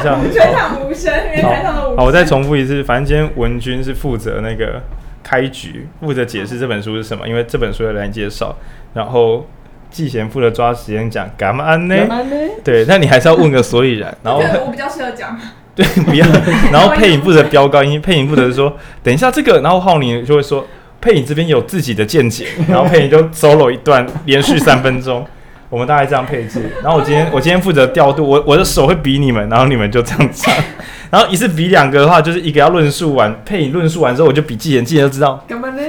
全场无声，因为台上的无声。好，我再重复一次，反正今天文君是负责那个开局，负责解释这本书是什么，因为这本书要来介绍。然后季贤负责抓时间讲干嘛呢？呢对，那你还是要问个所以然。然后我比较适合讲。对，不要。然后配音负责飙高音，配音负责说等一下这个，然后浩宁就会说配音这边有自己的见解，然后配音就 solo 一段，连续三分钟。我们大概这样配置，然后我今天 我今天负责调度，我我的手会比你们，然后你们就这样唱，然后一次比两个的话，就是一个要论述完，配音论述完之后，我就比技能，技能就知道，干嘛呢？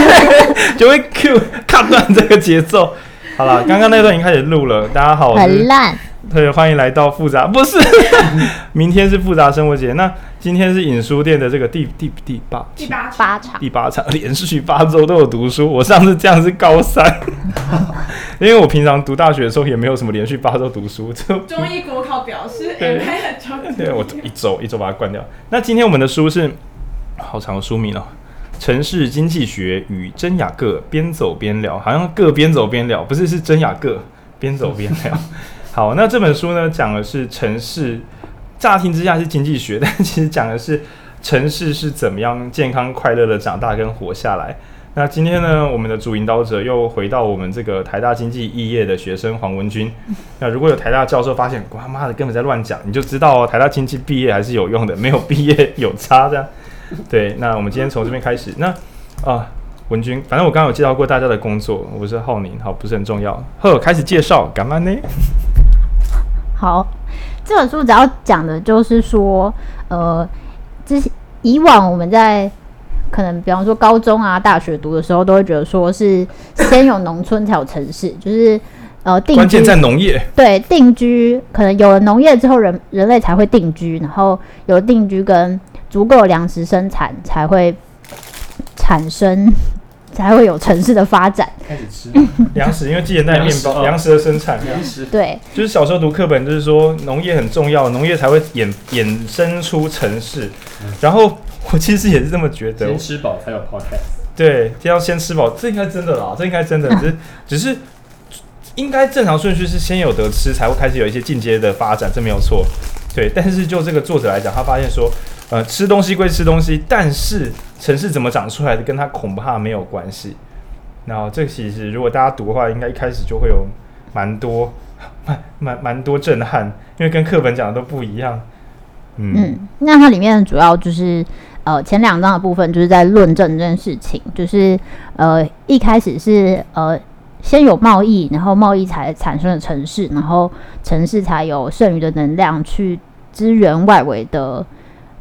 就会 Q 看断这个节奏。好了，刚刚那段已经开始录了，大家好，很烂。对，欢迎来到复杂，不是，明天是复杂生活节。那今天是影书店的这个第第第八第八八场，第八场 连续八周都有读书。我上次这样是高三，因为我平常读大学的时候也没有什么连续八周读书。就中医国考表示，对，对我一周一周把它关掉。那今天我们的书是好长的书名哦，《城市经济学与真雅各边走边聊》，好像各边走边聊，不是是真雅各边走边聊。好，那这本书呢，讲的是城市，乍听之下是经济学，但其实讲的是城市是怎么样健康快乐的长大跟活下来。那今天呢，我们的主引导者又回到我们这个台大经济异业的学生黄文君。那如果有台大教授发现，哇妈的根本在乱讲，你就知道，台大经济毕业还是有用的，没有毕业有差这样。对，那我们今天从这边开始。那啊，文君，反正我刚刚有介绍过大家的工作，我是浩宁，好，不是很重要。呵，开始介绍，干嘛呢？好，这本书主要讲的就是说，呃，之前以往我们在可能比方说高中啊、大学读的时候，都会觉得说是先有农村才有城市，就是呃定居，关键在农业。对，定居可能有了农业之后人，人人类才会定居，然后有定居跟足够的粮食生产才会产生。才会有城市的发展。开始吃 粮食，因为季贤带面包，粮食的生产。粮食对，就是小时候读课本，就是说农业很重要，农业才会衍衍生出城市。然后我其实也是这么觉得。先吃饱才有 podcast。对，就要先吃饱，这应该真的啦，这应该真的，只是 只是应该正常顺序是先有得吃，才会开始有一些进阶的发展，这没有错。对，但是就这个作者来讲，他发现说。呃，吃东西归吃东西，但是城市怎么长出来的，跟他恐怕没有关系。然后这其实如果大家读的话，应该一开始就会有蛮多、蛮蛮蛮多震撼，因为跟课本讲的都不一样。嗯，嗯，那它里面主要就是呃前两章的部分，就是在论证这件事情，就是呃一开始是呃先有贸易，然后贸易才产生了城市，然后城市才有剩余的能量去支援外围的。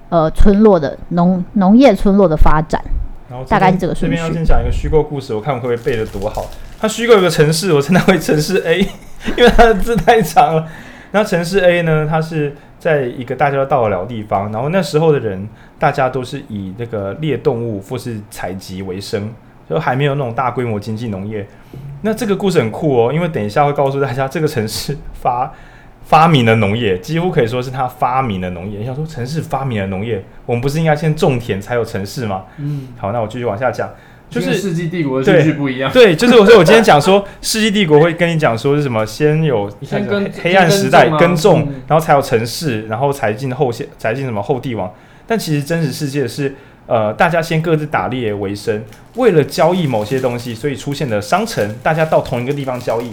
呃，村落的农农业村落的发展，然后大概是这个顺序。这边要先讲一个虚构故事，我看我会不会背得多好。它虚构有个城市，我称它为城市 A，因为它的字太长了。然后城市 A 呢，它是在一个大家都到得了地方，然后那时候的人，大家都是以那个猎动物或是采集为生，就还没有那种大规模经济农业。那这个故事很酷哦，因为等一下会告诉大家，这个城市发。发明了农业，几乎可以说是他发明了农业。你想说城市发明了农业，我们不是应该先种田才有城市吗？嗯，好，那我继续往下讲，就是世纪帝国的顺序不一样。对，就是我说我今天讲说世纪帝国会跟你讲说是什么，先有先跟黑暗时代耕种，然后才有城市，然后才进后现才进什么后帝王。但其实真实世界是呃，大家先各自打猎为生，为了交易某些东西，所以出现了商城，大家到同一个地方交易，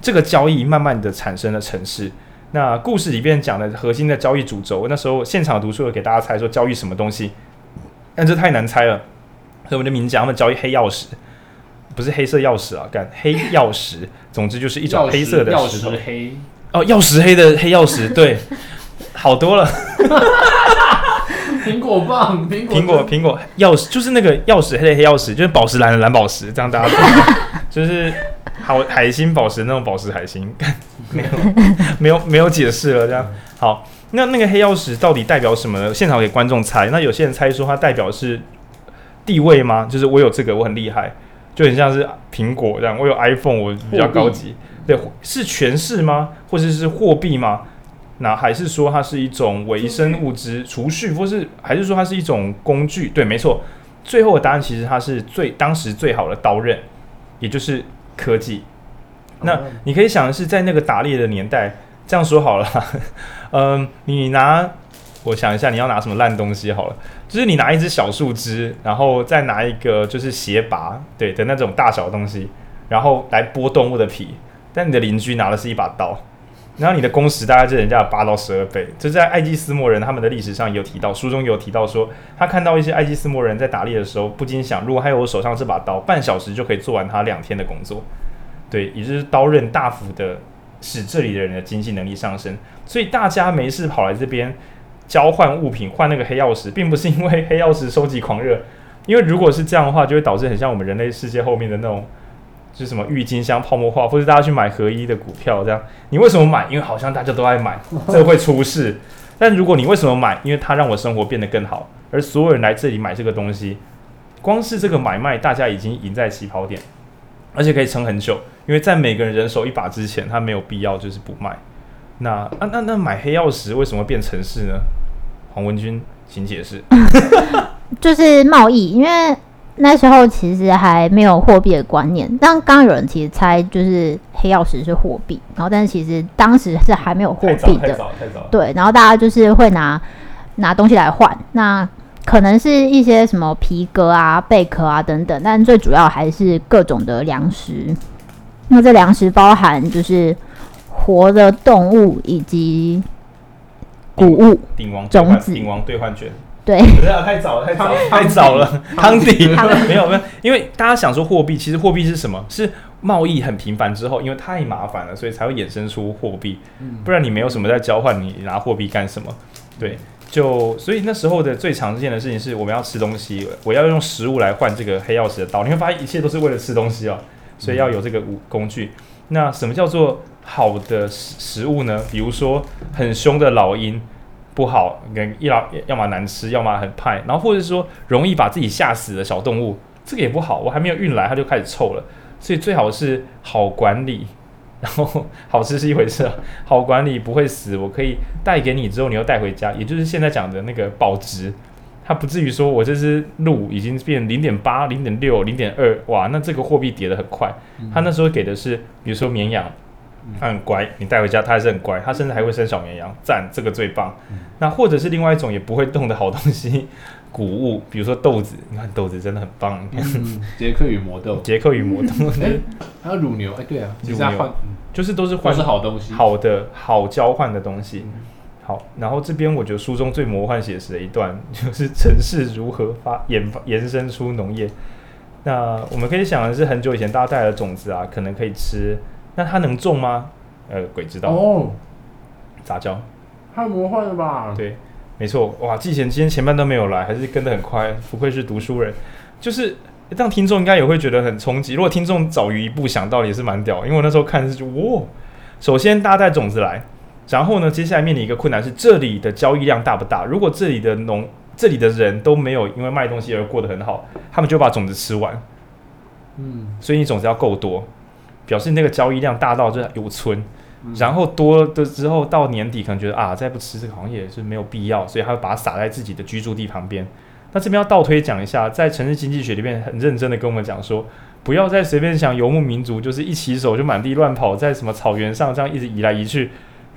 这个交易慢慢的产生了城市。那故事里边讲的核心的交易主轴，那时候现场读书有给大家猜说交易什么东西，但这太难猜了，所以我们就明讲他们交易黑钥匙，不是黑色钥匙啊，干黑钥匙，总之就是一种黑色的石头，黑。哦，钥匙黑的黑钥匙，对，好多了，苹果棒，苹果苹果苹果钥匙就是那个钥匙黑的黑钥匙，就是宝石蓝的蓝宝石，这样大家 就是。好，海星宝石那种宝石海星，没有没有没有解释了。这样好，那那个黑钥匙到底代表什么呢？现场给观众猜。那有些人猜说它代表是地位吗？就是我有这个，我很厉害，就很像是苹果这样。我有 iPhone，我比较高级。对，是权势吗？或者是货币吗？那还是说它是一种维生物质储蓄，或是还是说它是一种工具？对，没错。最后的答案其实它是最当时最好的刀刃，也就是。科技，那你可以想的是，在那个打猎的年代，这样说好了，嗯，你拿，我想一下，你要拿什么烂东西好了？就是你拿一只小树枝，然后再拿一个就是鞋拔，对的那种大小的东西，然后来剥动物的皮。但你的邻居拿的是一把刀。然后你的工时大概是人家的八到十二倍，这在艾基斯摩人他们的历史上有提到，书中有提到说，他看到一些艾基斯摩人在打猎的时候，不禁想，如果还有我手上这把刀，半小时就可以做完他两天的工作。对，也就是刀刃大幅的使这里的人的经济能力上升，所以大家没事跑来这边交换物品，换那个黑曜石，并不是因为黑曜石收集狂热，因为如果是这样的话，就会导致很像我们人类世界后面的那种。是什么郁金香泡沫化，或者大家去买合一的股票这样，你为什么买？因为好像大家都爱买，这会出事。但如果你为什么买？因为它让我生活变得更好，而所有人来这里买这个东西，光是这个买卖，大家已经赢在起跑点，而且可以撑很久。因为在每个人人手一把之前，他没有必要就是不卖。那啊那那，买黑曜石为什么变成事呢？黄文君，请解释。就是贸易，因为。那时候其实还没有货币的观念，但刚刚有人其实猜就是黑曜石是货币，然后但是其实当时是还没有货币的。对，然后大家就是会拿拿东西来换，那可能是一些什么皮革啊、贝壳啊等等，但最主要还是各种的粮食。那这粮食包含就是活的动物以及谷物、种子、鼎王兑换券。对，太早了，太早，太早了。汤底没有没有，因为大家想说货币，其实货币是什么？是贸易很频繁之后，因为太麻烦了，所以才会衍生出货币。不然你没有什么在交换，你拿货币干什么？对，就所以那时候的最常见的事情是我们要吃东西，我要用食物来换这个黑曜石的刀。你会发现一切都是为了吃东西哦，所以要有这个武工具。那什么叫做好的食食物呢？比如说很凶的老鹰。不好，跟一老要么难吃，要么很派，然后或者说容易把自己吓死的小动物，这个也不好。我还没有运来，它就开始臭了。所以最好是好管理，然后好吃是一回事，好管理不会死，我可以带给你之后，你又带回家，也就是现在讲的那个保值，它不至于说我这只鹿已经变零点八、零点六、零点二，哇，那这个货币跌得很快。他那时候给的是，比如说绵羊。它很乖，你带回家他还是很乖，他甚至还会生小绵羊，赞，这个最棒。嗯、那或者是另外一种也不会动的好东西，谷物，比如说豆子，你看豆子真的很棒。嗯，捷克与魔豆，杰克与魔豆，还有乳牛，哎、欸，对啊，乳牛，就是都是换是好东西，好的好交换的东西。嗯、好，然后这边我觉得书中最魔幻写实的一段，就是城市如何发延延伸出农业。那我们可以想的是，很久以前大家带来的种子啊，可能可以吃。那它能种吗？呃，鬼知道。哦，杂交，太魔幻了吧？对，没错。哇，季贤今天前半段没有来，还是跟得很快，不愧是读书人。就是让听众应该也会觉得很冲击。如果听众早于一步想到，也是蛮屌。因为我那时候看是就哇，首先大家带种子来，然后呢，接下来面临一个困难是这里的交易量大不大？如果这里的农，这里的人都没有因为卖东西而过得很好，他们就把种子吃完。嗯，所以你种子要够多。表示那个交易量大到就有存，然后多的之后到年底可能觉得啊，再不吃这个好像也是没有必要，所以他会把它撒在自己的居住地旁边。那这边要倒推讲一下，在城市经济学里面很认真的跟我们讲说，不要再随便想游牧民族就是一起手就满地乱跑，在什么草原上这样一直移来移去，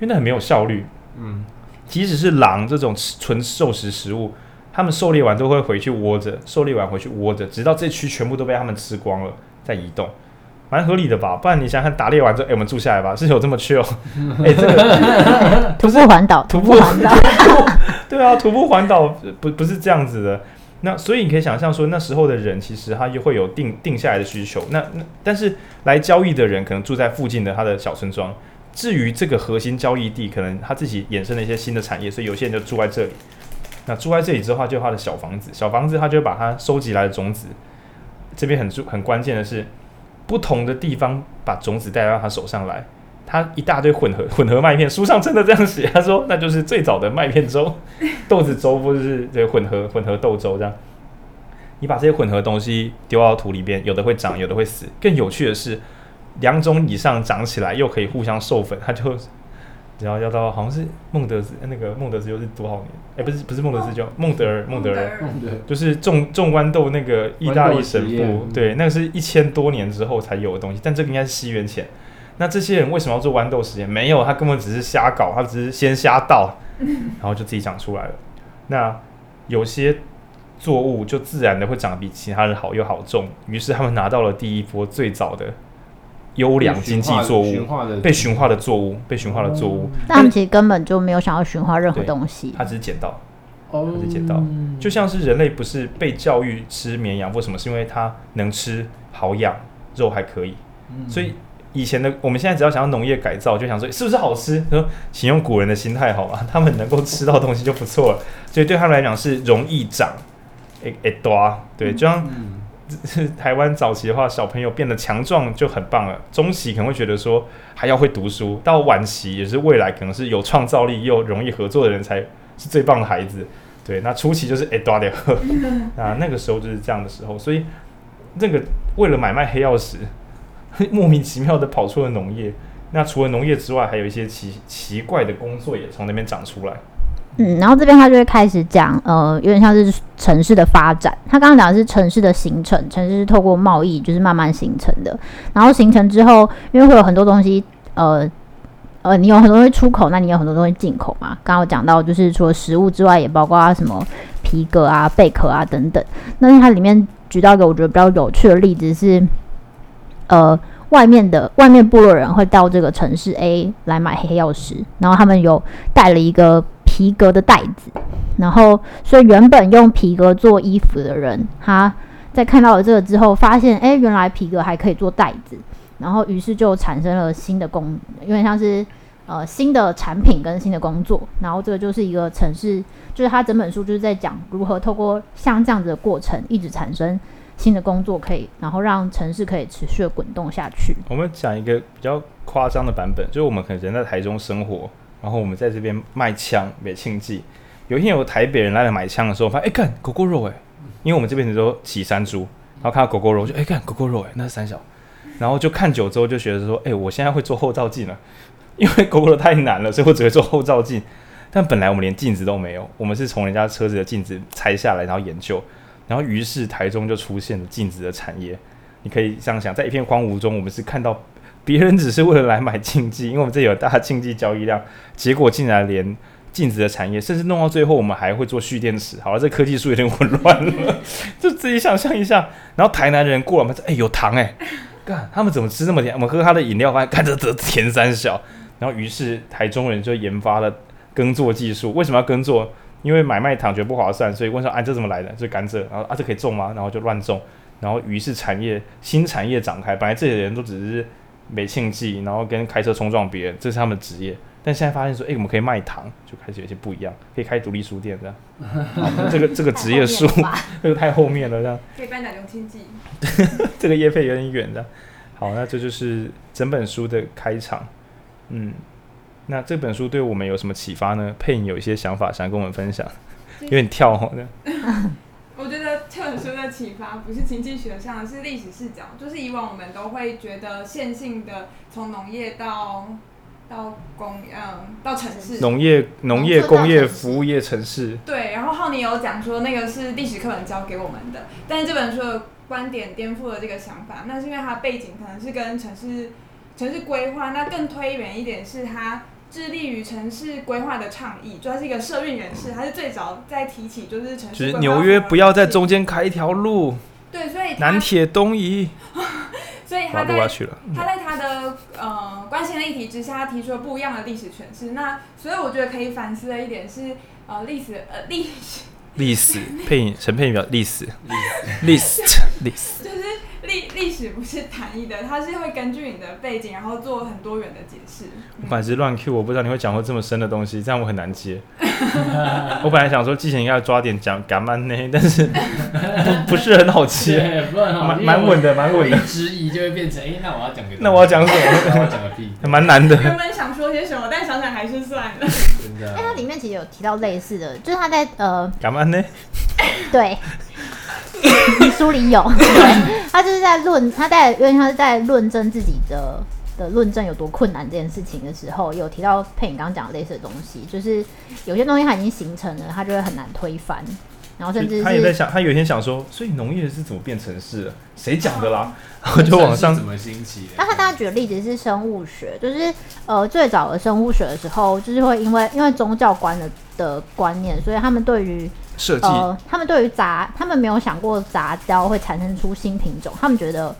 因为那很没有效率。嗯，即使是狼这种纯兽食食物，他们狩猎完都会回去窝着，狩猎完回去窝着，直到这区全部都被他们吃光了再移动。蛮合理的吧，不然你想想打猎完之后，哎、欸，我们住下来吧，是有这么 chill？哎、欸，这个徒步环岛，徒步环岛，对啊，徒步环岛不不是这样子的。那所以你可以想象说，那时候的人其实他又会有定定下来的需求。那那但是来交易的人可能住在附近的他的小村庄。至于这个核心交易地，可能他自己衍生了一些新的产业，所以有些人就住在这里。那住在这里之后，就他的小房子，小房子他就把它收集来的种子。这边很注很关键的是。不同的地方把种子带到他手上来，他一大堆混合 混合麦片，书上真的这样写，他说那就是最早的麦片粥，豆子粥或者是这混合混合豆粥这样。你把这些混合东西丢到土里边，有的会长，有的会死。更有趣的是，两种以上长起来又可以互相授粉，它就。然后要到好像是孟德斯，那个孟德斯又是多少年？哎，不是不是孟德斯，叫孟德尔，孟德尔，就是种种豌豆那个意大利神父，对，那个是一千多年之后才有的东西，但这个应该是西元前。那这些人为什么要做豌豆实验？没有，他根本只是瞎搞，他只是先瞎倒，然后就自己长出来了。那有些作物就自然的会长得比其他人好又好种，于是他们拿到了第一波最早的优良经济作物，被驯化的作物，被驯化的作物。但他们其实根本就没有想要驯化任何东西，他只是捡到，他只是捡到，就像是人类不是被教育吃绵羊，或什么？是因为它能吃、好养，肉还可以，所以。以前的，我们现在只要想要农业改造，就想说是不是好吃？说，请用古人的心态好吧？他们能够吃到东西就不错了，所以对他们来讲是容易长，诶诶多，对，就像、嗯、台湾早期的话，小朋友变得强壮就很棒了。中期可能会觉得说还要会读书，到晚期也是未来可能是有创造力又容易合作的人才是最棒的孩子。对，那初期就是诶多的，啊，那个时候就是这样的时候，所以那个为了买卖黑曜石。莫名其妙的跑出了农业，那除了农业之外，还有一些奇奇怪的工作也从那边长出来。嗯，然后这边他就会开始讲，呃，有点像是城市的发展。他刚刚讲的是城市的形成，城市是透过贸易就是慢慢形成的。然后形成之后，因为会有很多东西，呃呃，你有很多东西出口，那你有很多东西进口嘛。刚刚讲到，就是除了食物之外，也包括啊什么皮革啊、贝壳啊等等。那它里面举到一个我觉得比较有趣的例子是。呃，外面的外面部落人会到这个城市 A 来买黑曜石，然后他们有带了一个皮革的袋子，然后所以原本用皮革做衣服的人，他在看到了这个之后，发现哎，原来皮革还可以做袋子，然后于是就产生了新的工，有点像是呃新的产品跟新的工作，然后这个就是一个城市，就是他整本书就是在讲如何透过像这样子的过程，一直产生。新的工作可以，然后让城市可以持续的滚动下去。我们讲一个比较夸张的版本，就是我们可能人在台中生活，然后我们在这边卖枪、美庆记。有一天有台北人来了买枪的时候，发现哎，看狗狗肉哎，因为我们这边人都骑山猪，然后看到狗狗肉就哎，看狗狗肉哎，那是三小，然后就看久之后就觉得说，哎，我现在会做后照镜了，因为狗狗肉太难了，所以我只会做后照镜。但本来我们连镜子都没有，我们是从人家车子的镜子拆下来，然后研究。然后，于是台中就出现了镜子的产业。你可以这样想，在一片荒芜中，我们是看到别人只是为了来买竞技，因为我们这里有大竞技交易量，结果竟然连镜子的产业，甚至弄到最后，我们还会做蓄电池。好了，这科技树有点混乱了，就自己想象一下。然后台南人过来，我们说：“哎，有糖哎，干，他们怎么吃这么甜？”我们喝他的饮料，发现看着这甜三小。然后，于是台中人就研发了耕作技术。为什么要耕作？因为买卖糖觉得不划算，所以问说：“啊，这怎么来的？这甘蔗，然后啊，这可以种吗？”然后就乱种，然后于是产业新产业展开。本来这些人都只是没庆记，然后跟开车冲撞别人，这是他们的职业。但现在发现说：“哎，我们可以卖糖，就开始有些不一样，可以开独立书店这样。这个这个职业书，这个太后面了，这样可以办两种庆记。这个业费有点远的。好，那这就是整本书的开场，嗯。那这本书对我们有什么启发呢？佩颖有一些想法想跟我们分享，有点跳吼的。本书的启发不是经济学上，是历史视角。就是以往我们都会觉得线性的从农业到到工嗯到城市，农业农业工业服务业城市。对，然后浩宁有讲说那个是历史课本教给我们的，但是这本书的观点颠覆了这个想法。那是因为它背景可能是跟城市城市规划，那更推远一点是它。致力于城市规划的倡议，主要是一个社运人士，他是最早在提起就是城市就是。纽约不要在中间开一条路。对，所以南铁东移。所以他在他在他的呃关心的议题之下，他提出了不一样的历史诠释。那所以我觉得可以反思的一点是，呃，历史呃历史历史配音陈佩表历史历史历史。历历史不是单一的，它是会根据你的背景，然后做很多元的解释。我本来是乱 Q，我不知道你会讲过这么深的东西，这样我很难接。我本来想说，之前应该要抓点讲干嘛呢，但是不不是很好接，蛮蛮稳的，蛮稳的。之一就会变成，哎、欸，那我要讲个，那我要讲什么？那我要讲个屁，蛮难的。原本想说些什么，但想想还是算了。真的。哎，它里面其实有提到类似的，就是他在呃，干嘛呢？对。你书里有，对，他就是在论，他在因为他是在论证自己的的论证有多困难这件事情的时候，有提到佩你刚刚讲的类似的东西，就是有些东西它已经形成了，它就会很难推翻。然后甚至他也在想，他有一天想说，所以农业是怎么变城市的？谁讲的啦？然后就往上怎么兴起？那他大家举的例子是生物学，就是呃最早的生物学的时候，就是会因为因为宗教观的的观念，所以他们对于设计，呃他们对于杂，他们没有想过杂交会产生出新品种，他们觉得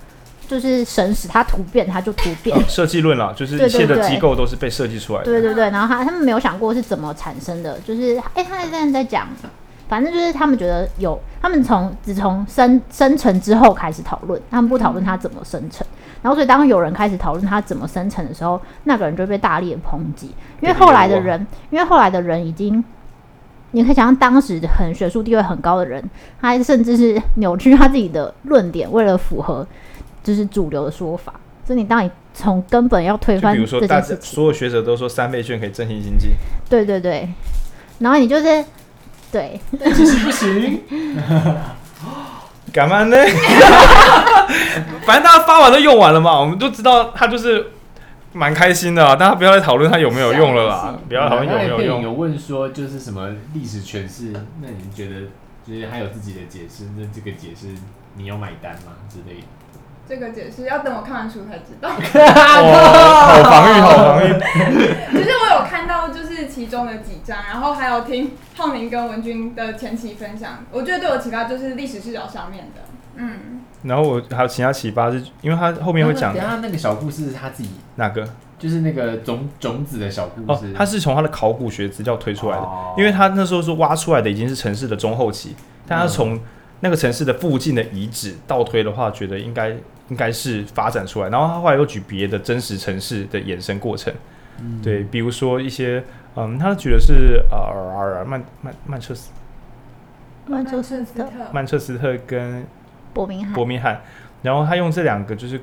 就是神使它突变，它就突变。设计论啦，就是一切的机构都是被设计出来的。对对对，然后他他们没有想过是怎么产生的，就是哎、欸，他现在在讲。反正就是他们觉得有，他们从只从生生成之后开始讨论，他们不讨论它怎么生成。然后所以当有人开始讨论它怎么生成的时候，那个人就被大力的抨击，因为后来的人，因为后来的人已经，你可以想象当时很学术地位很高的人，他甚至是 扭曲他自己的论点，为了符合就是主流的说法。所以你当你从根本要推翻，比如说大家所有学者都说三倍券可以振兴经济，对对对，然后你就是。对，其实不行。干嘛呢？反正大家发完都用完了嘛，我们都知道他就是蛮开心的啊。大家不要再讨论他有没有用了啦，不要讨论有没有用。有问说就是什么历史诠释？那你觉得就是还有自己的解释？那这个解释你有买单吗？之类的。这个解释要等我看完书才知道。哦，好防御，好防御。其中的几章，然后还有听浩明跟文君的前期分享，我觉得对我启发就是历史视角上面的。嗯。然后我还有其他启发是，因为他后面会讲，等下那个小故事是他自己哪个？就是那个种种子的小故事。哦，他是从他的考古学资料推出来的，哦，因为他那时候是挖出来的已经是城市的中后期，但他从那个城市的附近的遗址倒推的话，觉得应该。应该是发展出来，然后他后来又举别的真实城市的衍生过程，嗯、对，比如说一些，嗯，他举的是呃曼曼曼彻斯，曼彻斯特，曼彻斯特跟伯明翰，伯明翰，然后他用这两个就是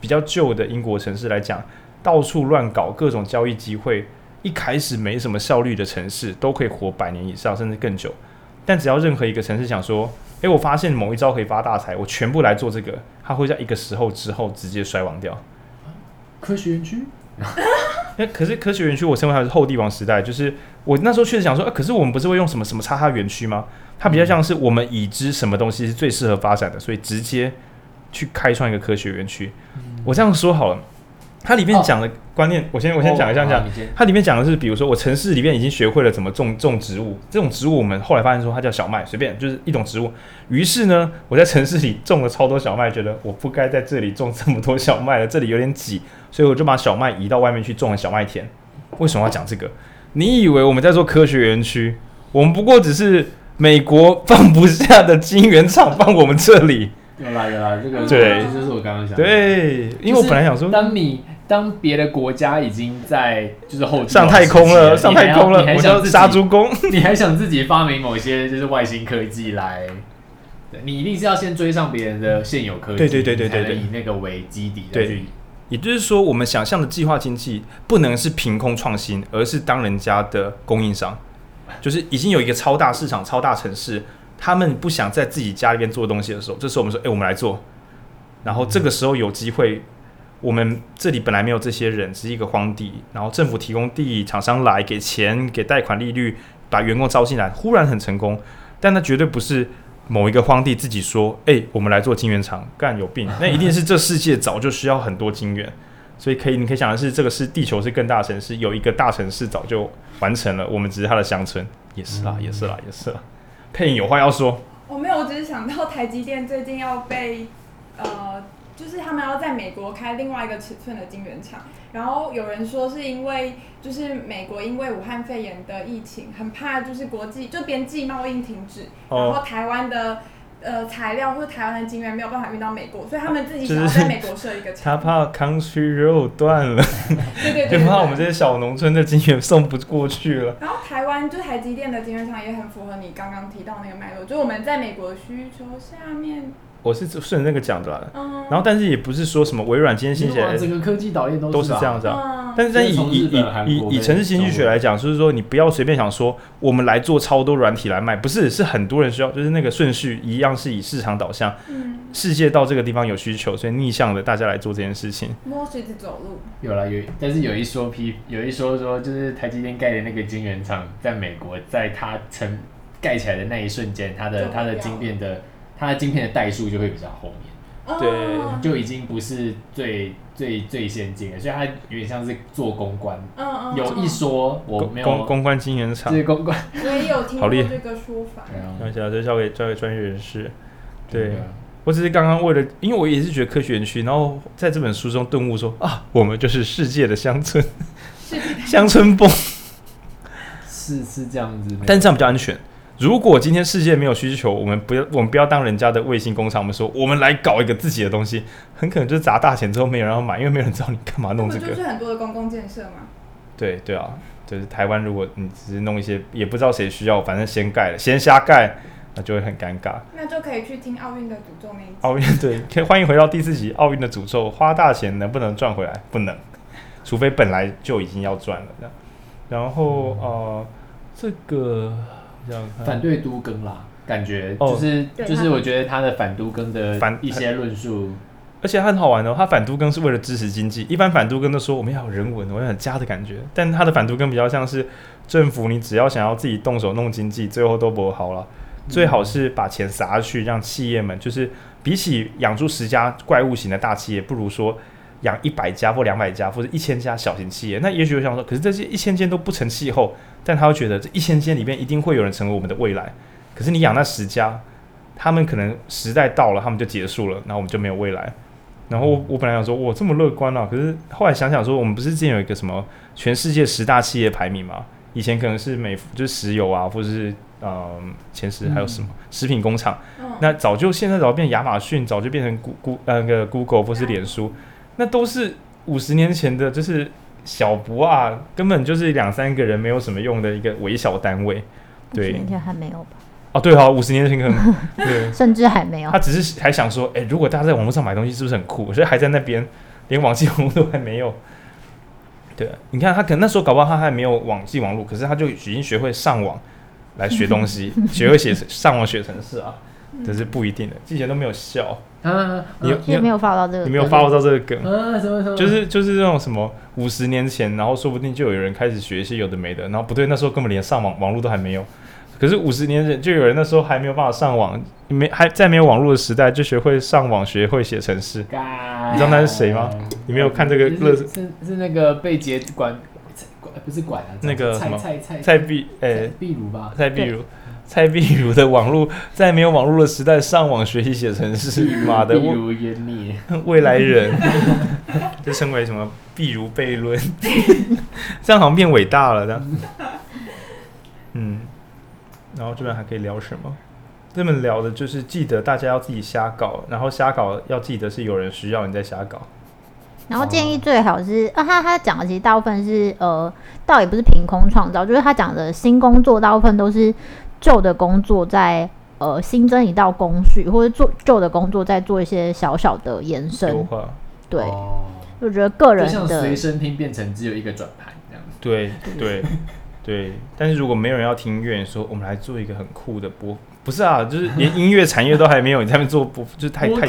比较旧的英国城市来讲，到处乱搞各种交易机会，一开始没什么效率的城市都可以活百年以上甚至更久，但只要任何一个城市想说。诶、欸，我发现某一招可以发大财，我全部来做这个，它会在一个时候之后直接衰亡掉。科学园区？哎，可是科学园区，我称为它是后帝王时代，就是我那时候确实想说，啊，可是我们不是会用什么什么叉叉园区吗？它比较像是我们已知什么东西是最适合发展的，所以直接去开创一个科学园区。我这样说好了。它里面讲的观念，哦、我先我先讲一下讲。它里面讲的是，比如说我城市里面已经学会了怎么种种植物，这种植物我们后来发现说它叫小麦，随便就是一种植物。于是呢，我在城市里种了超多小麦，觉得我不该在这里种这么多小麦了，这里有点挤，所以我就把小麦移到外面去种了小麦田。为什么要讲这个？你以为我们在做科学园区？我们不过只是美国放不下的晶圆厂放我们这里。有啦有啦，这个对，这就是我刚刚想。对，因为我本来想说，当你当别的国家已经在就是后上太空了，上太空了，我叫杀猪工，你还想自己发明某些就是外星科技来？你一定是要先追上别人的现有科技，对对对对对，对，以那个为基底。对，也就是说，我们想象的计划经济不能是凭空创新，而是当人家的供应商，就是已经有一个超大市场、超大城市。他们不想在自己家里边做东西的时候，这时候我们说：“哎、欸，我们来做。”然后这个时候有机会，我们这里本来没有这些人，只是一个荒地，然后政府提供地，厂商来给钱、给贷款利率，把员工招进来，忽然很成功。但那绝对不是某一个荒地自己说：“哎、欸，我们来做晶圆厂。”干有病！那一定是这世界早就需要很多晶圆，所以可以，你可以想的是，这个是地球是更大城市，有一个大城市早就完成了，我们只是它的乡村。也是啦，也是啦，也是啦。佩影有话要说，我没有，我只是想到台积电最近要被，呃，就是他们要在美国开另外一个尺寸的晶圆厂，然后有人说是因为就是美国因为武汉肺炎的疫情，很怕就是国际就边际贸易停止，然后台湾的。呃，材料或者台湾的晶圆没有办法运到美国，所以他们自己想要在美国设一个厂。他怕 country road 断了，对对对，就怕我们这些小农村的晶圆送不过去了。然后台湾就台积电的晶圆厂也很符合你刚刚提到那个脉络，就我们在美国需求下面。我是顺着那个讲的啦，嗯，然后但是也不是说什么微软今天新起来，整个科技导演都是这样子啊。但是在以以以以以城市经济学来讲，就是说你不要随便想说我们来做超多软体来卖，不是，是很多人需要，就是那个顺序一样是以市场导向，嗯，世界到这个地方有需求，所以逆向的大家来做这件事情。摸石子走路，有了有，但是有一说批，有一说说就是台积电盖的那个晶圆厂在美国，在它成盖起来的那一瞬间，它的它的晶片的它的晶片的代数就会比较后面。对，就已经不是最最最先进了，所以它有点像是做公关。嗯嗯。有一说我没有公公关晶圆厂。对公关。我也有听过这个说法。对啊。没关系啊，就交给交给专业人士。对。我只是刚刚为了，因为我也是觉得科学园区，然后在这本书中顿悟说啊，我们就是世界的乡村，乡村风。是是这样子，但这样比较安全。如果今天世界没有需求，我们不要我们不要当人家的卫星工厂，我们说我们来搞一个自己的东西，很可能就是砸大钱之后没有人要买，因为没有人知道你干嘛弄这个。就是很多的公共建设嘛。对对啊，就是台湾，如果你只是弄一些也不知道谁需要，反正先盖了，先瞎盖，那就会很尴尬。那就可以去听奥运的诅咒那一集。奥运对，可以欢迎回到第四集奥运的诅咒，花大钱能不能赚回来？不能，除非本来就已经要赚了这样。然后呃，这个。反对都更啦，感觉就是、哦、就是我觉得他的反都更的反一些论述，而且他很好玩哦。他反都更是为了支持经济，一般反都更都说我们要有人文，我们要有家的感觉。但他的反都更比较像是政府，你只要想要自己动手弄经济，最后都不好了。最好是把钱撒下去，让企业们就是比起养出十家怪物型的大企业，不如说养一百家或两百家或者一千家小型企业。那也许我想说，可是这些一千间都不成气候。但他会觉得这一千间里面一定会有人成为我们的未来，可是你养那十家，他们可能时代到了，他们就结束了，然后我们就没有未来。然后我我本来想说，我，这么乐观啊！可是后来想想说，我们不是之前有一个什么全世界十大企业排名吗？以前可能是美就是石油啊，或者是嗯前十还有什么食品工厂，那早就现在早就变亚马逊，早就变成 Google 那个 Google 或是脸书，那都是五十年前的，就是。小博啊，根本就是两三个人没有什么用的一个微小单位。对，五十年前还没有吧？哦，对哈，五十年前可能 对，甚至还没有。他只是还想说，哎、欸，如果大家在网络上买东西，是不是很酷？所以还在那边，连网际网络都还没有。对，你看他可能那时候搞不好他还没有网际网络，可是他就已经学会上网来学东西，学会写上网写程式啊。这是不一定的，之前都没有笑啊，你你没有发到这个，你没有发到这个梗啊？什么什么？就是就是那种什么五十年前，然后说不定就有人开始学一些有的没的，然后不对，那时候根本连上网网络都还没有，可是五十年前就有人那时候还没有办法上网，没还在没有网络的时代就学会上网，学会写程式。你知道那是谁吗？你没有看这个乐？是是那个被接管管不是管啊？那个什么蔡蔡蔡碧诶壁如吧？蔡壁如。蔡壁如的网络，在没有网络的时代上网学习写程式，妈的，未来人，就称为什么壁如悖论，这样好像变伟大了，这样。嗯，然后这边还可以聊什么？这边聊的就是记得大家要自己瞎搞，然后瞎搞要记得是有人需要你在瞎搞。然后建议最好是啊，他他讲的其实大部分是呃，倒也不是凭空创造，就是他讲的新工作大部分都是。旧的工作在呃新增一道工序，或者做旧的工作再做一些小小的延伸。对，哦、就觉得个人的随身听变成只有一个转盘这样子。对对对，但是如果没有人要听音乐，说我们来做一个很酷的播，不是啊，就是连音乐产业都还没有，你在那边做播，就是太太。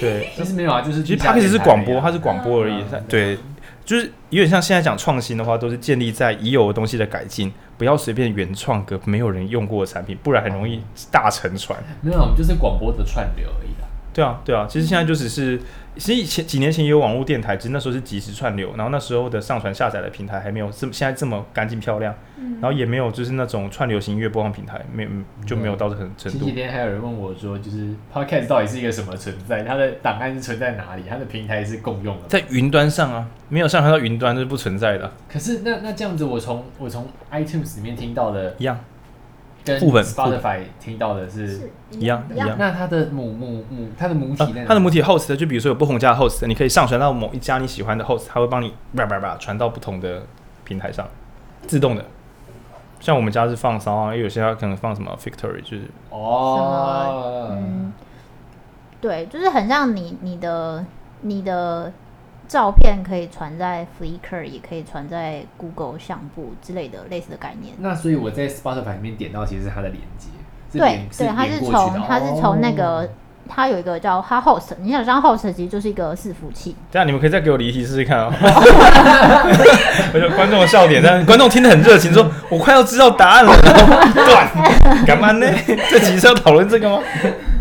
对，其实没有啊，就是其实它其实是广播，它是广播而已。嗯、对，就是有点像现在讲创新的话，都是建立在已有的东西的改进。不要随便原创个没有人用过的产品，不然很容易大沉船。没有，我们就是广播的串流而已。对啊，对啊，其实现在就只是。其实以前几年前也有网络电台，只是那时候是即时串流，然后那时候的上传下载的平台还没有这么现在这么干净漂亮，嗯、然后也没有就是那种串流型音乐播放平台，没有就没有到这个程度。前几天还有人问我说，就是 Podcast 到底是一个什么存在？它的档案是存在哪里？它的平台是共用的，在云端上啊，没有上传到云端是不存在的。可是那那这样子我，我从我从 iTunes 里面听到的一样。跟 Spotify 听到的是一样一样，那它的母母母它的母体呢？它的母体 host 就比如说有不同家的 host，你可以上传到某一家你喜欢的 host，它会帮你叭叭叭传到不同的平台上，自动的。像我们家是放 SoundOn，因为有些家可能放什么 Victory，就是哦，嗯，对，就是很像你你的你的。照片可以传在 Flickr，也可以传在 Google 相簿之类的类似的概念。那所以我在 Spotify 里面点到，其实是它的连接。对对，它是从它是从那个它有一个叫它 host，你想像 host 其实就是一个伺服器。这样你们可以再给我离题试试看啊！我觉得观众的笑点，但观众听得很热情，说我快要知道答案了，然后断，干嘛呢？这集是要讨论这个吗？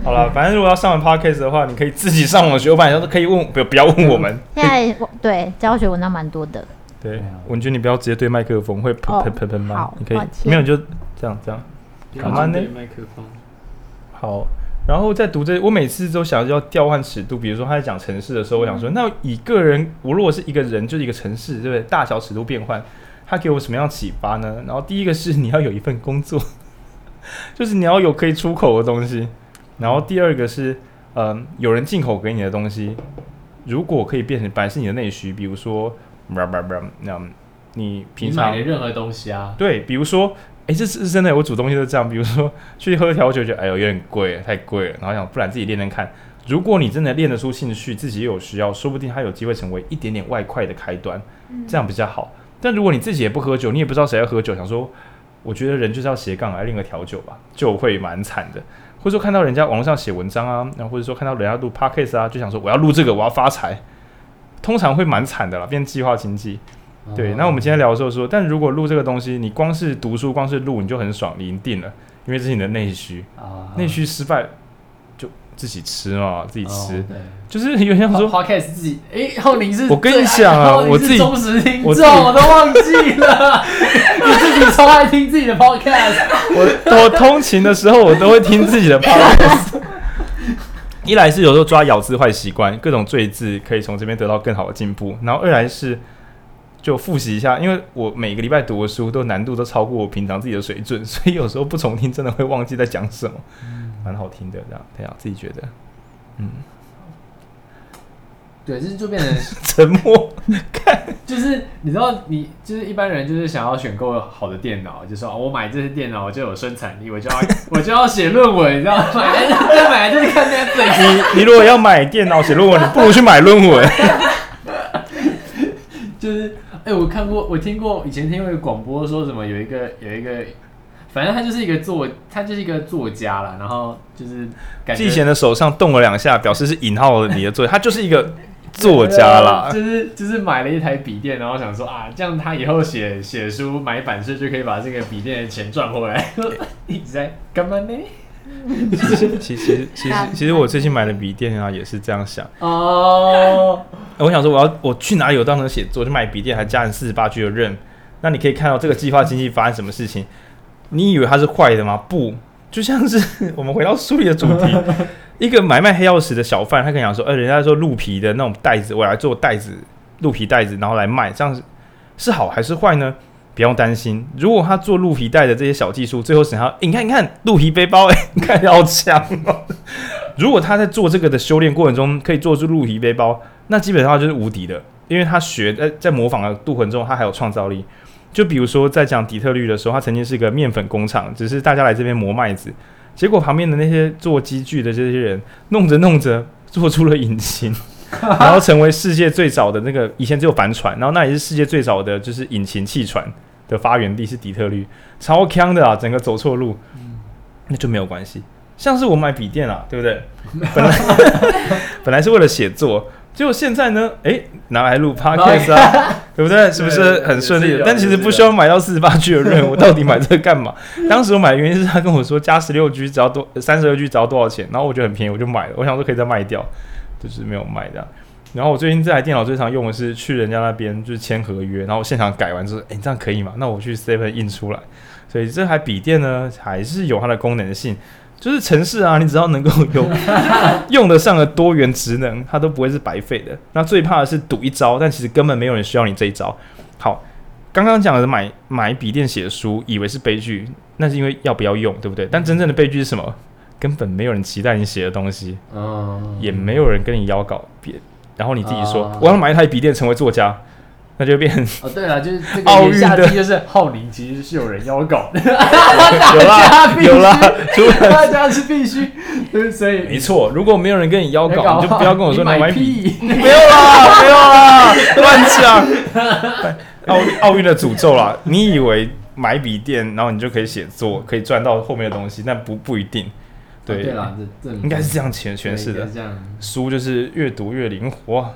好了，反正如果要上完 podcast 的话，你可以自己上网学，我反正都可以问，不 要不要问我们。现在对教学文章蛮多的。对，文君你不要直接对麦克风，会喷喷喷喷吗？你可以没有就这样这样。干嘛呢？麦克风。好。然后在读这，我每次都想要调换尺度。比如说他在讲城市的时候，我想说，那以个人，我如果是一个人，就是一个城市，对不对？大小尺度变换，他给我什么样启发呢？然后第一个是你要有一份工作，就是你要有可以出口的东西。然后第二个是，嗯、呃，有人进口给你的东西，如果可以变成本来是你的内需，比如说，那你平常你买的任何东西啊，对，比如说。哎，这是真的，我煮东西都这样。比如说去喝调酒，觉得哎呦有点贵，太贵了。然后想，不然自己练练看。如果你真的练得出兴趣，自己也有需要，说不定它有机会成为一点点外快的开端，这样比较好。但如果你自己也不喝酒，你也不知道谁要喝酒，想说，我觉得人就是要斜杠来练个调酒吧，就会蛮惨的。或者说看到人家网络上写文章啊，然后或者说看到人家录 podcast 啊，就想说我要录这个，我要发财，通常会蛮惨的啦，变计划经济。对，那我们今天聊的时候说，但如果录这个东西，你光是读书，光是录，你就很爽，你赢定了，因为这是你的内需啊。内需失败就自己吃嘛，自己吃。对，就是有些人说，Podcast 自己，哎，浩宁是，我跟你讲啊，我自己忠实听众，我都忘记了，你自己超爱听自己的 Podcast。我我通勤的时候，我都会听自己的 Podcast。一来是有时候抓咬字坏习惯，各种赘字可以从这边得到更好的进步，然后二来是。就复习一下，因为我每个礼拜读的书都难度都超过我平常自己的水准，所以有时候不重听真的会忘记在讲什么，蛮、嗯、好听的这样，对啊，自己觉得，嗯，对，就是就变成 沉默，看，就是你知道，你就是一般人就是想要选购好的电脑，就说、哦、我买这些电脑我就有生产力，我就要 我就要写论文，你知道吗？买来就买来就是看 Netflix。你你如果要买电脑写论文，你不如去买论文，就是。哎、欸，我看过，我听过，以前听过一个广播说什么，有一个有一个，反正他就是一个作，他就是一个作家啦，然后就是季贤的手上动了两下，表示是引号你的作，他就是一个作家啦，就是就是买了一台笔电，然后想说啊，这样他以后写写书买版税就可以把这个笔电的钱赚回来，一直在干嘛呢？其实其实其实其实我最近买的笔电啊，也是这样想哦。我想说，我要我去哪里有当成写作，就买笔电，还加上四十八 G 的 RAM。那你可以看到这个计划经济发生什么事情？你以为它是坏的吗？不，就像是 我们回到书里的主题，一个买卖黑曜石的小贩，他可以讲说，呃，人家说鹿皮的那种袋子，我来做袋子，鹿皮袋子，然后来卖，这样是好还是坏呢？不用担心，如果他做鹿皮袋的这些小技术，最后想要，欸、你看，你看鹿皮背包，哎，你看好强哦。如果他在做这个的修炼过程中，可以做出鹿皮背包，那基本上就是无敌的，因为他学在在模仿的过程中，他还有创造力。就比如说在讲底特律的时候，它曾经是一个面粉工厂，只是大家来这边磨麦子，结果旁边的那些做机具的这些人，弄着弄着做出了引擎。然后成为世界最早的那个，以前只有帆船，然后那也是世界最早的就是引擎汽船的发源地是底特律，超坑的啊！整个走错路，那就没有关系。像是我买笔电啊，对不对？本来 本来是为了写作，结果现在呢，诶，拿来录 podcast 啊，对不对？是不是很顺利？但其实不需要买到四十八 G 的 RAM，我到底买这个干嘛？当时我买的原因是他跟我说加十六 G 只要多三十二 G 只要多少钱，然后我觉得很便宜，我就买了。我想说可以再卖掉。就是没有卖的，然后我最近这台电脑最常用的是去人家那边就是签合约，然后现场改完之后，哎，这样可以吗？那我去 Seven 印出来。所以这台笔电呢，还是有它的功能性，就是城市啊，你只要能够有 用得上的多元职能，它都不会是白费的。那最怕的是赌一招，但其实根本没有人需要你这一招。好，刚刚讲的买买笔电写书，以为是悲剧，那是因为要不要用，对不对？但真正的悲剧是什么？根本没有人期待你写的东西，嗯，也没有人跟你邀稿，别，然后你自己说、嗯、我要买一台笔电成为作家，那就变成哦，对了，就是这个奥运的，就是浩宁其实是有人邀稿的，有啦，有啦，大家是必须，对，所以没错，如果没有人跟你邀稿，你就不要跟我说你买笔，没有啦，没有啦，乱讲，奥奥运的诅咒啦，你以为买笔电然后你就可以写作，可以赚到后面的东西，但不不一定。对对啦，这这应该是这样诠诠释的。书就是越读越灵活，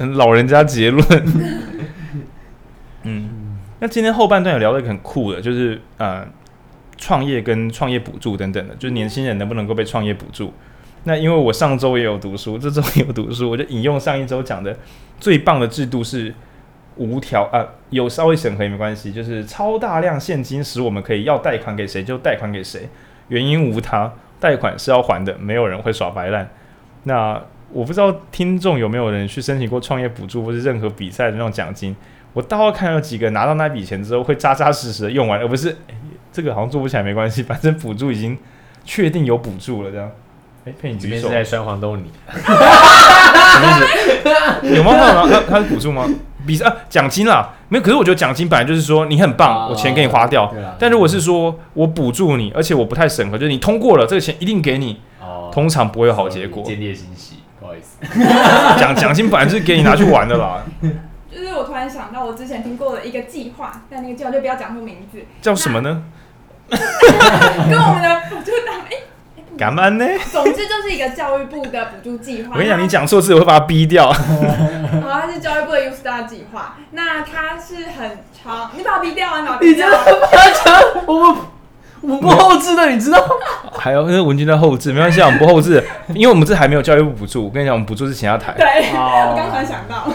嗯，老人家结论。嗯，那今天后半段有聊了一个很酷的，就是呃，创业跟创业补助等等的，就是年轻人能不能够被创业补助？那因为我上周也有读书，这周也有读书，我就引用上一周讲的最棒的制度是无条啊，有稍微审核也没关系，就是超大量现金使我们可以要贷款给谁就贷款给谁，原因无他，贷款是要还的，没有人会耍白烂。那我不知道听众有没有人去申请过创业补助或是任何比赛的那种奖金。我倒要看有几个拿到那笔钱之后会扎扎实实的用完，而不是、欸、这个好像做不起来没关系，反正补助已经确定有补助了这样。哎、欸，佩你这边。是在酸黄豆泥。什么意思？有吗？他他是补助吗？比赛啊，奖金啦，没有。可是我觉得奖金本来就是说你很棒，我钱给你花掉。但如果是说我补助你，而且我不太审核，就是你通过了，这个钱一定给你。通常不会有好结果。思。奖奖金本来就是给你拿去玩的啦。就是我突然想到，我之前听过的一个计划，但那个计划就不要讲出名字，叫什么呢？跟我们的补助党哎，干嘛呢？总之就是一个教育部的补助计划。我跟你讲，你讲错字我会把它逼掉。好，它是教育部的 U Star 计划，那它是很长，你把它逼掉啊！你这样夸张，我们我不后置的，你知道？还有那个文君在后置，没关系啊，我们不后置，因为我们这还没有教育部补助。我跟你讲，我们补助是其他台。对，我刚才想到。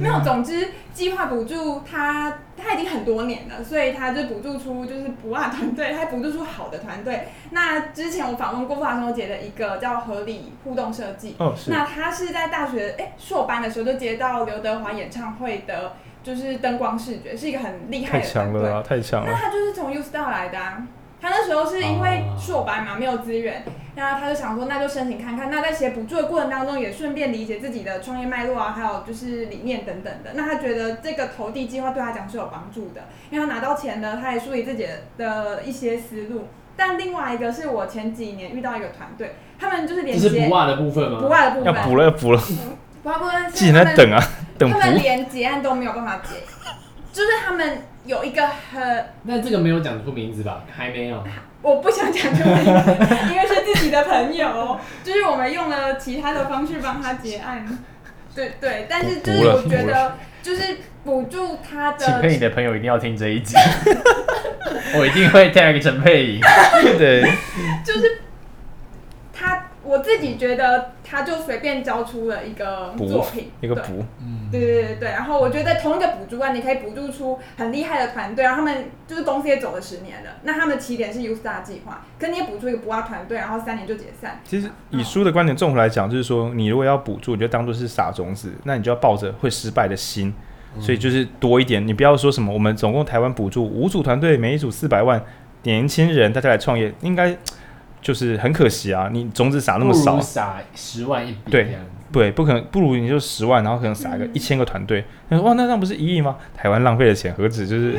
没有，总之计划补助它，它已经很多年了，所以它就补助出就是不二团队，它补助出好的团队。那之前我访问过华雄姐的一个叫合理互动设计，哦，是。那他是在大学哎硕班的时候就接到刘德华演唱会的，就是灯光视觉，是一个很厉害的团队。太强了啊，太强了。那他就是从 U Star 来的啊。他那时候是因为硕班嘛，没有资源，然后他就想说，那就申请看看。那在写补助的过程当中，也顺便理解自己的创业脉络啊，还有就是理念等等的。那他觉得这个投递计划对他讲是有帮助的，因为他拿到钱呢，他也梳理自己的一些思路。但另外一个是我前几年遇到一个团队，他们就是连接是补外的部分吗？补外的部分要补了要补了，补外 部分自己在等啊，等他们连结案都没有办法结，就是他们有一个很……那这个没有讲出名字吧？还没有。我不想讲出名字，因为是自己的朋友，就是我们用了其他的方式帮他结案，对对，但是就是我觉得，就是补助他的。请佩颖的朋友一定要听这一集，我一定会 tag 陈佩颖，对，就是。我自己觉得，他就随便交出了一个作品，一个补，对对对对。然后我觉得同一个补助案，你可以补助出很厉害的团队，然后他们就是公司也走了十年了。那他们起点是 U Star 计划，可你也补助一个补啊团队，然后三年就解散。其实以书的观点综合来讲，就是说你如果要补助，你就当做是撒种子，那你就要抱着会失败的心，所以就是多一点。你不要说什么，我们总共台湾补助五组团队，每一组四百万，年轻人大家来创业，应该。就是很可惜啊，你种子撒那么少，撒十万一笔，对对，不可能，不如你就十万，然后可能撒个一千个团队，他说哇，那那不是一亿吗？台湾浪费的钱何止就是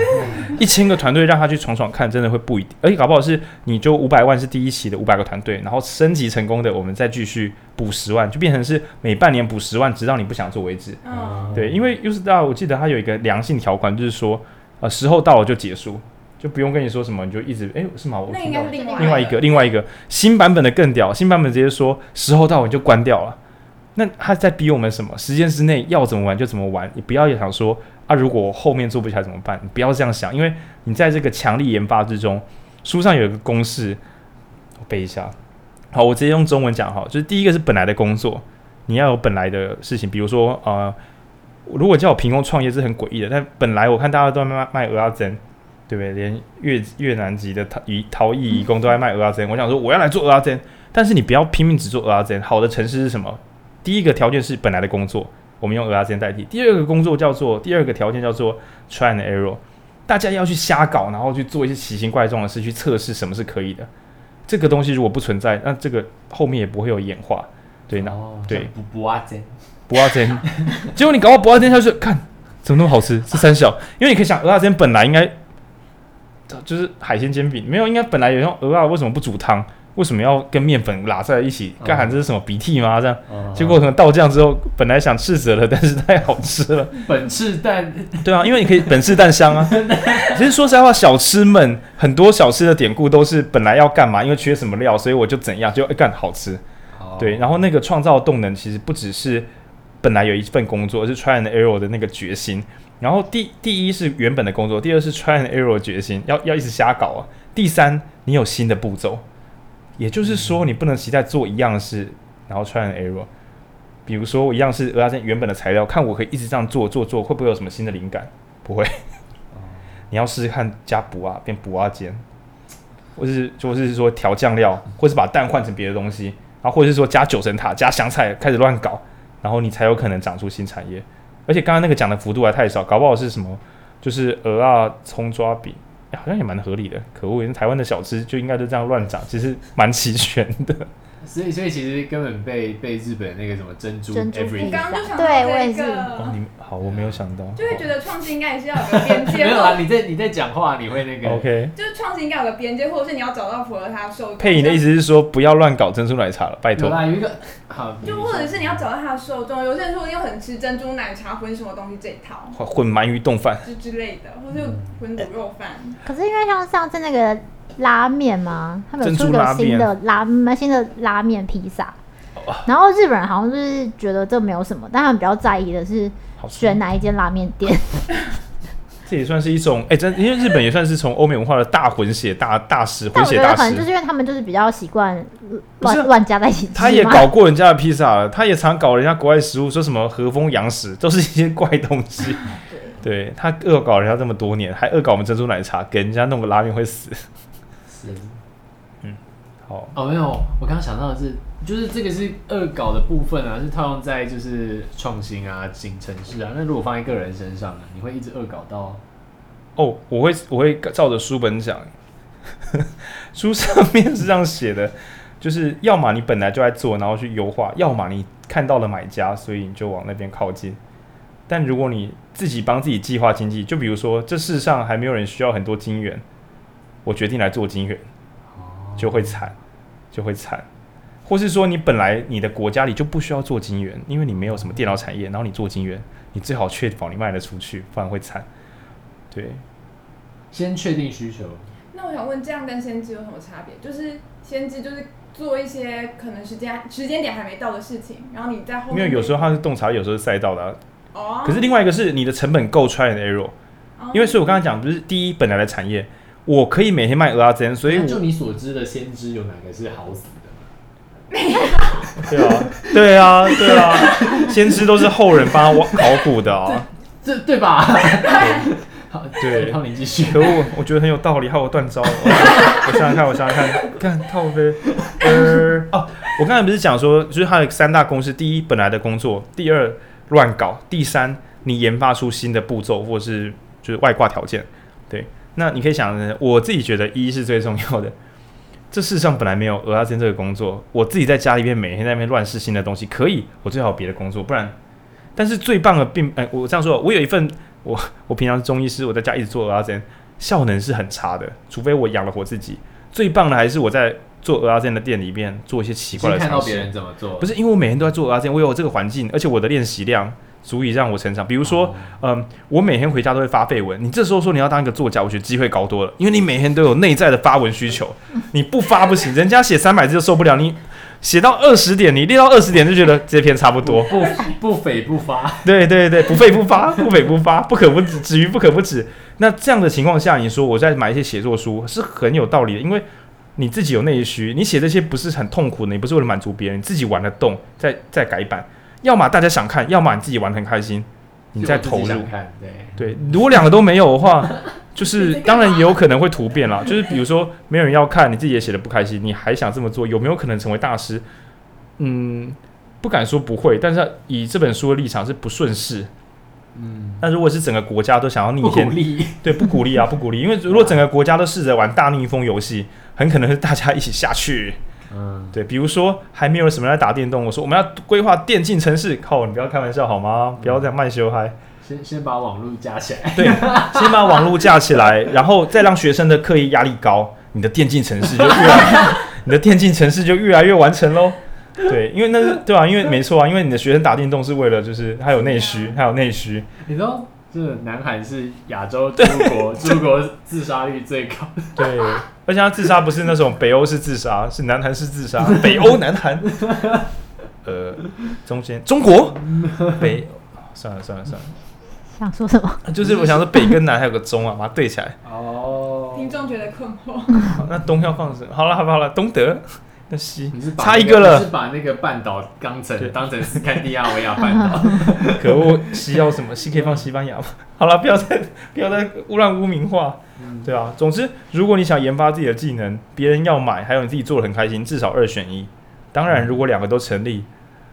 一千个团队让他去闯闯看，真的会不一定，而且搞不好是你就五百万是第一期的五百个团队，然后升级成功的，我们再继续补十万，就变成是每半年补十万，直到你不想做为止。嗯，对，因为 UStar 我记得它有一个良性条款，就是说呃时候到了就结束。就不用跟你说什么，你就一直哎、欸，是吗？我那应该是另外另外一个另外一个新版本的更屌，新版本直接说时候到了你就关掉了。那他在逼我们什么？时间之内要怎么玩就怎么玩，你不要想说啊，如果后面做不起来怎么办？你不要这样想，因为你在这个强力研发之中，书上有一个公式，我背一下。好，我直接用中文讲哈，就是第一个是本来的工作，你要有本来的事情，比如说呃，如果叫我凭空创业是很诡异的，但本来我看大家都在卖卖蚵仔煎。对不对？连越越南籍的逃移逃逸移工都在卖蚵仔煎。我想说，我要来做蚵仔煎，但是你不要拼命只做蚵仔煎。好的城市是什么？第一个条件是本来的工作，我们用蚵仔煎代替。第二个工作叫做第二个条件叫做 try and error，大家要去瞎搞，然后去做一些奇形怪状的事，去测试什么是可以的。这个东西如果不存在，那这个后面也不会有演化。对，那、哦、对不蚵仔煎，蚵仔煎，结果你搞个蚵仔煎下去，看怎么那么好吃？是三小，因为你可以想蚵仔煎本来应该。就是海鲜煎饼没有，应该本来有用鹅啊，为什么不煮汤？为什么要跟面粉拉在一起？干、喊，这是什么鼻涕吗？这样，嗯、结果可能倒酱之后，本来想斥责了，但是太好吃了。本赤蛋，对啊，因为你可以本赤蛋香啊。其实说实在话，小吃们很多小吃的典故都是本来要干嘛，因为缺什么料，所以我就怎样就干、欸、好吃。哦、对，然后那个创造动能其实不只是本来有一份工作，而是 try and error 的那个决心。然后第第一是原本的工作，第二是 try and error 的决心，要要一直瞎搞啊。第三，你有新的步骤。也就是说，你不能期待做一样的事，然后 try and error。比如说，我一样是蚵仔煎原本的材料，看我可以一直这样做做做，会不会有什么新的灵感？不会。你要试试看加补啊，变补啊煎，或是就是说调酱料，或是把蛋换成别的东西，然后或者是说加九层塔、加香菜，开始乱搞，然后你才有可能长出新产业。而且刚刚那个讲的幅度还太少，搞不好是什么，就是鹅啊葱抓饼。好像也蛮合理的，可恶！因为台湾的小吃就应该都这样乱涨，其实蛮齐全的。所以，所以其实根本被被日本那个什么珍珠 everything，你刚刚就想对，我也是。哦，你好，我没有想到。就会觉得创新应该也是要有个边界。没有啊，你在你在讲话，你会那个。OK。就是创新应该有个边界，或者是你要找到符合它的受众。配音的意思是说，不要乱搞珍珠奶茶了，拜托。有一个好。就或者是你要找到它的受众，有些人说又很吃珍珠奶茶混什么东西这一套。混鳗鱼冻饭。之之类的，或者混卤肉饭。可是因为像上次那个。拉面吗？他们有出一个新的拉新的拉面披萨，然后日本人好像就是觉得这没有什么，但他们比较在意的是选哪一间拉面店。这也算是一种哎、欸，真因为日本也算是从欧美文化的大混血大大师混血大师，可能就是因为他们就是比较习惯乱乱加在一起。他也搞过人家的披萨了，他也常搞人家国外食物，说什么和风洋食都是一些怪东西。对，对他恶搞人家这么多年，还恶搞我们珍珠奶茶，给人家弄个拉面会死。嗯，好哦，没有，我刚刚想到的是，就是这个是恶搞的部分啊，是套用在就是创新啊、新城市啊。那如果放在个人身上呢，你会一直恶搞到？哦，我会，我会照着书本讲，书上面是这样写的，就是要么你本来就在做，然后去优化；要么你看到了买家，所以你就往那边靠近。但如果你自己帮自己计划经济，就比如说，这世上还没有人需要很多金元。我决定来做金元，就会惨，就会惨，或是说你本来你的国家里就不需要做金元，因为你没有什么电脑产业，然后你做金元，你最好确保你卖得出去，不然会惨。对，先确定需求。那我想问，这样跟先知有什么差别？就是先知就是做一些可能时间时间点还没到的事情，然后你在后面。因为有时候它是洞察，有时候是赛道的、啊。哦。可是另外一个是你的成本够 try and error，、哦、因为所以我刚才讲，不是第一本来的产业。我可以每天卖蚵仔煎，所以就你所知的先知有哪个是好死的？对啊，对啊，对啊，先知都是后人帮他考古的啊，这对吧？对，好，对，然后你继续。可恶，我觉得很有道理，害我断招了。我想想看，我想想看，看套飞。呃，哦，我刚才不是讲说，就是它有三大公式：第一，本来的工作；第二，乱搞；第三，你研发出新的步骤或是就是外挂条件。对。那你可以想，我自己觉得一是最重要的。这世上本来没有蚵仔煎这个工作，我自己在家里面每天在那边乱试新的东西，可以，我最好有别的工作，不然。但是最棒的并哎，我这样说，我有一份，我我平常是中医师，我在家一直做蚵仔煎，效能是很差的，除非我养了活自己。最棒的还是我在做蚵仔煎的店里面做一些奇怪的尝试。看到别人怎么做？不是因为我每天都在做蚵仔煎，我有这个环境，而且我的练习量。足以让我成长。比如说，嗯、呃，我每天回家都会发废文。你这时候说你要当一个作家，我觉得机会高多了，因为你每天都有内在的发文需求。你不发不行，人家写三百字就受不了。你写到二十点，你列到二十点就觉得这篇差不多。不不肥不发。对对对，不废不发，不肥不发，不可不止，止于不可不止。那这样的情况下，你说我在买一些写作书是很有道理的，因为你自己有内需，你写这些不是很痛苦的，你不是为了满足别人，你自己玩得动，再再改版。要么大家想看，要么你自己玩得很开心，你再投入。对对，如果两个都没有的话，就是当然也有可能会突变啦。就是比如说没有人要看，你自己也写的不开心，你还想这么做，有没有可能成为大师？嗯，不敢说不会，但是以这本书的立场是不顺势。嗯，但如果是整个国家都想要逆天，不鼓励，对，不鼓励啊，不鼓励，因为如果 整个国家都试着玩大逆风游戏，很可能是大家一起下去。嗯，对，比如说还没有什么人在打电动，我说我们要规划电竞城市，靠，你不要开玩笑好吗？不要这样慢修嗨。先先把网络架起来，对，先把网络架起来，然后再让学生的课业压力高，你的电竞城市就越来 你的电竞城市就越来越完成喽。对，因为那是对吧、啊？因为没错啊，因为你的学生打电动是为了就是还有内需，还有内需。你知道，这南韩是亚洲诸国诸国自杀率最高。对，而且他自杀不是那种北欧式自杀，是南韩式自杀。北欧南韩，呃，中间中国北，算了算了算了。想说什么？就是我想说北跟南还有个中啊，把它对起来。哦。听众觉得困惑。那东要放什么？好了好了好了，东德。那西，你是、那个、差一个了。是把那个半岛当成当成斯堪的亚维亚半岛。可恶，西要什么？西可以放西班牙吗？好了，不要再不要再污染污名化。嗯、对啊，总之，如果你想研发自己的技能，别人要买，还有你自己做的很开心，至少二选一。当然，如果两个都成立，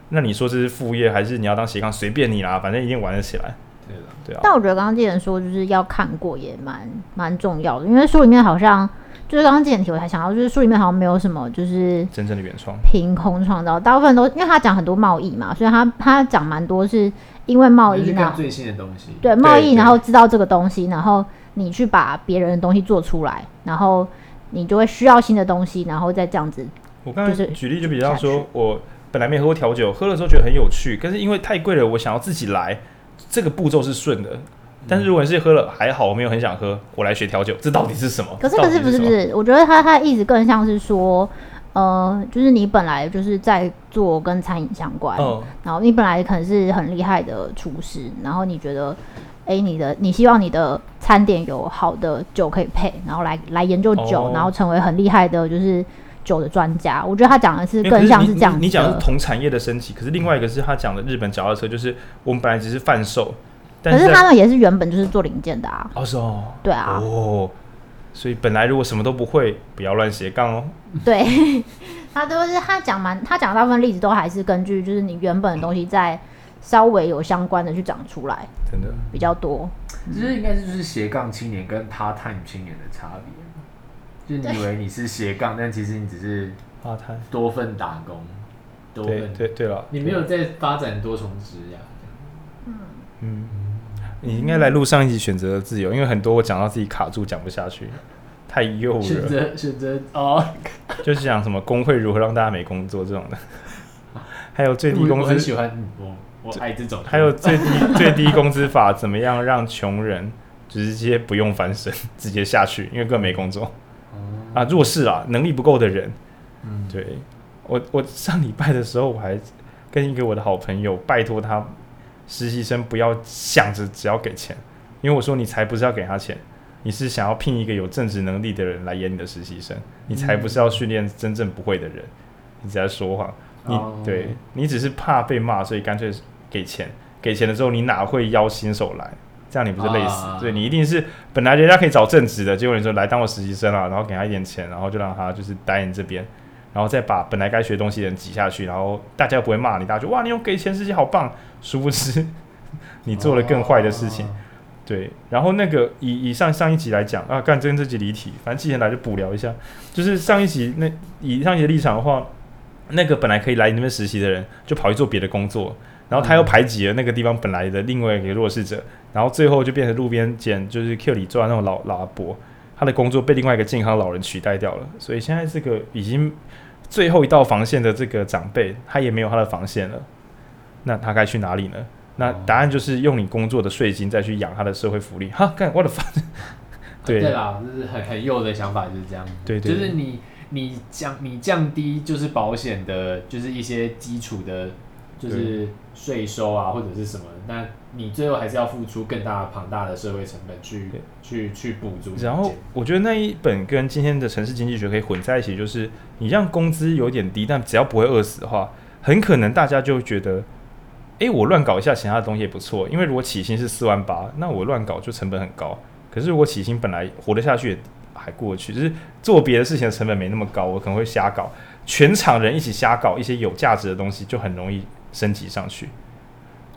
那你说这是副业，还是你要当斜杠？随便你啦，反正一定玩得起来。对的，对啊。但我觉得刚刚这人说就是要看过，也蛮蛮重要的，因为书里面好像。就是刚刚这点题，我才想到，就是书里面好像没有什么，就是真正的原创凭空创造，大部分都因为他讲很多贸易嘛，所以他他讲蛮多是因为贸易呢，最新的东西，对贸易，然后知道这个东西，然后你去把别人的东西做出来，然后你就会需要新的东西，然后再这样子。我刚才举例就比方说，我本来没喝过调酒，喝的时候觉得很有趣，可是因为太贵了，我想要自己来，这个步骤是顺的。但是如果你是喝了还好，我没有很想喝，我来学调酒，这到底是什么？可是可是不是不是，我觉得他他的意思更像是说，呃，就是你本来就是在做跟餐饮相关，嗯，然后你本来可能是很厉害的厨师，然后你觉得，哎，你的你希望你的餐点有好的酒可以配，然后来来研究酒，哦，然后成为很厉害的，就是酒的专家。我觉得他讲的是更像是这样子。你讲的是同产业的升级，可是另外一个是他讲的日本脚踏车，就是我们本来只是贩售。可是他们也是原本就是做零件的啊。哦，是哦。对啊。哦。所以本来如果什么都不会，不要乱斜杠哦。对。他都是他讲蛮，他讲大部分例子都还是根据就是你原本的东西在稍微有相关的去长出来。真的。比较多。其实应该是就是斜杠青年跟 part time 青年的差别。就你以为你是斜杠，但其实你只是 part time 多份打工。多份。对对对了。你没有在发展多重职呀。嗯嗯。你应该来录上一集选择的自由，因为很多我讲到自己卡住，讲不下去，太幼了。选择选择哦，就是讲什么工会如何让大家没工作这种的，还有最低工资。我很喜欢我，我爱这种。还有最低 最低工资法，怎么样让穷人直接不用翻身，直接下去，因为根本没工作。嗯、啊，弱势啊，能力不够的人。嗯，对我我上礼拜的时候，我还跟一个我的好朋友拜托他。实习生不要想着只要给钱，因为我说你才不是要给他钱，你是想要聘一个有正职能力的人来演你的实习生，你才不是要训练真正不会的人，你只在说谎，你、oh. 对你只是怕被骂，所以干脆给钱，给钱了之后你哪会邀新手来，这样你不是累死？对、oh. 你一定是本来人家可以找正职的，结果你说来当我实习生啊，然后给他一点钱，然后就让他就是待你这边。然后再把本来该学东西的人挤下去，然后大家又不会骂你，大家就哇，你又给钱实习好棒。殊不知 你做了更坏的事情。对，然后那个以以上上一集来讲啊，干真这集离题，反正之前来就补聊一下。就是上一集那以上一集的立场的话，那个本来可以来你那边实习的人，就跑去做别的工作，然后他又排挤了那个地方本来的另外一个弱势者，然后最后就变成路边捡，就是 Q 里做那种老老阿伯。他的工作被另外一个健康老人取代掉了，所以现在这个已经最后一道防线的这个长辈，他也没有他的防线了。那他该去哪里呢？那答案就是用你工作的税金再去养他的社会福利。哈，干我的妈！对对啦，就是很很幼的想法，就是这样。对对，就是你你降你降低就是保险的，就是一些基础的，就是税收啊或者是什么，那。你最后还是要付出更大的庞大的社会成本去去去补足。然后我觉得那一本跟今天的城市经济学可以混在一起，就是你让工资有点低，但只要不会饿死的话，很可能大家就觉得，哎，我乱搞一下其他的东西也不错。因为如果起薪是四万八，那我乱搞就成本很高。可是如果起薪本来活得下去也还过去，就是做别的事情的成本没那么高，我可能会瞎搞。全场人一起瞎搞一些有价值的东西，就很容易升级上去。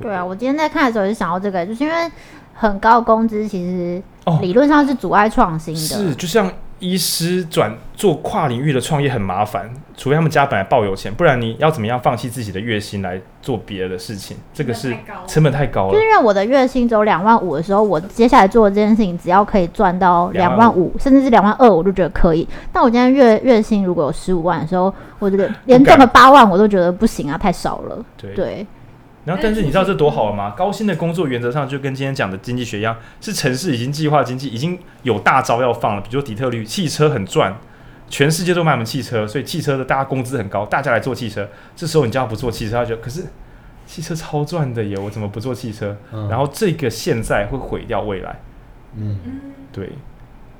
对啊，我今天在看的时候就想到这个，就是因为很高的工资其实理论上是阻碍创新的。哦、是，就像医师转做跨领域的创业很麻烦，除非他们家本来抱有钱，不然你要怎么样放弃自己的月薪来做别的事情？这个是成本太高了。就是因为我的月薪只有两万五的时候，我接下来做的这件事情，只要可以赚到两万五，甚至是两万二，我就觉得可以。但我今天月月薪如果有十五万的时候，我觉得连赚个八万我都觉得不行啊，太少了。对。对然后，但是你知道这多好了吗？高薪的工作原则上就跟今天讲的经济学一样，是城市已经计划经济，已经有大招要放了。比如说底特律汽车很赚，全世界都买我们汽车，所以汽车的大家工资很高，大家来做汽车。这时候你叫他不做汽车，他觉得可是汽车超赚的耶，我怎么不做汽车？嗯、然后这个现在会毁掉未来。嗯，对，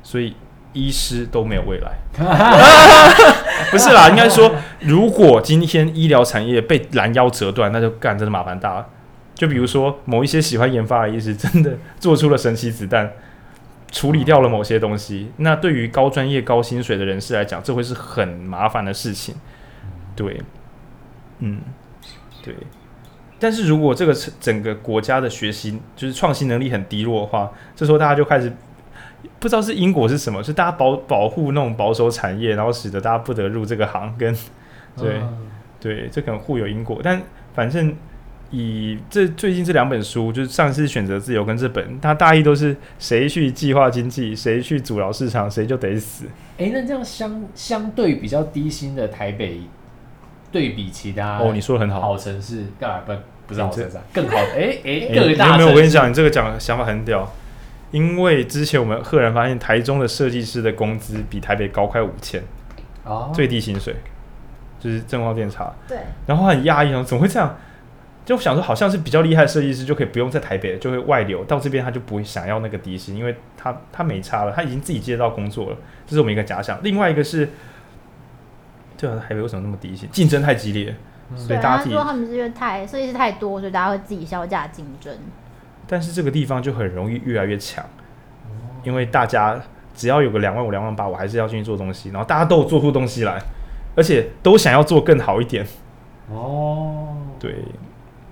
所以。医师都没有未来，不是啦，应该说，如果今天医疗产业被拦腰折断，那就干真的麻烦大了。就比如说，某一些喜欢研发的医师真的做出了神奇子弹，处理掉了某些东西，那对于高专业、高薪水的人士来讲，这会是很麻烦的事情。对，嗯，对。但是如果这个整个国家的学习就是创新能力很低落的话，这时候大家就开始。不知道是因果是什么，是大家保保护那种保守产业，然后使得大家不得入这个行，跟对、嗯、对，这可能互有因果。但反正以这最近这两本书，就是上次选择自由跟这本，它大意都是谁去计划经济，谁去阻挠市场，谁就得死。哎，那这样相相对比较低薪的台北，对比其他哦，你说的很好，好城市干嘛不不是好城市，更好的哎哎，各大没有没有，我跟你讲，你这个讲的想法很屌。因为之前我们赫然发现，台中的设计师的工资比台北高快五千，哦，最低薪水，就是正光电查，对，然后很压抑哦，怎么会这样？就想说，好像是比较厉害的设计师就可以不用在台北，就会外流到这边，他就不会想要那个低薪，因为他他没差了，他已经自己接到工作了，这是我们一个假想。另外一个是，对啊，台北为什么那么低薪？竞争太激烈，嗯、所以大家说他们是因为太设计师太多，所以大家会自己削价竞争。但是这个地方就很容易越来越强，因为大家只要有个两万五、两万八，我还是要进去做东西，然后大家都有做出东西来，而且都想要做更好一点。哦，对，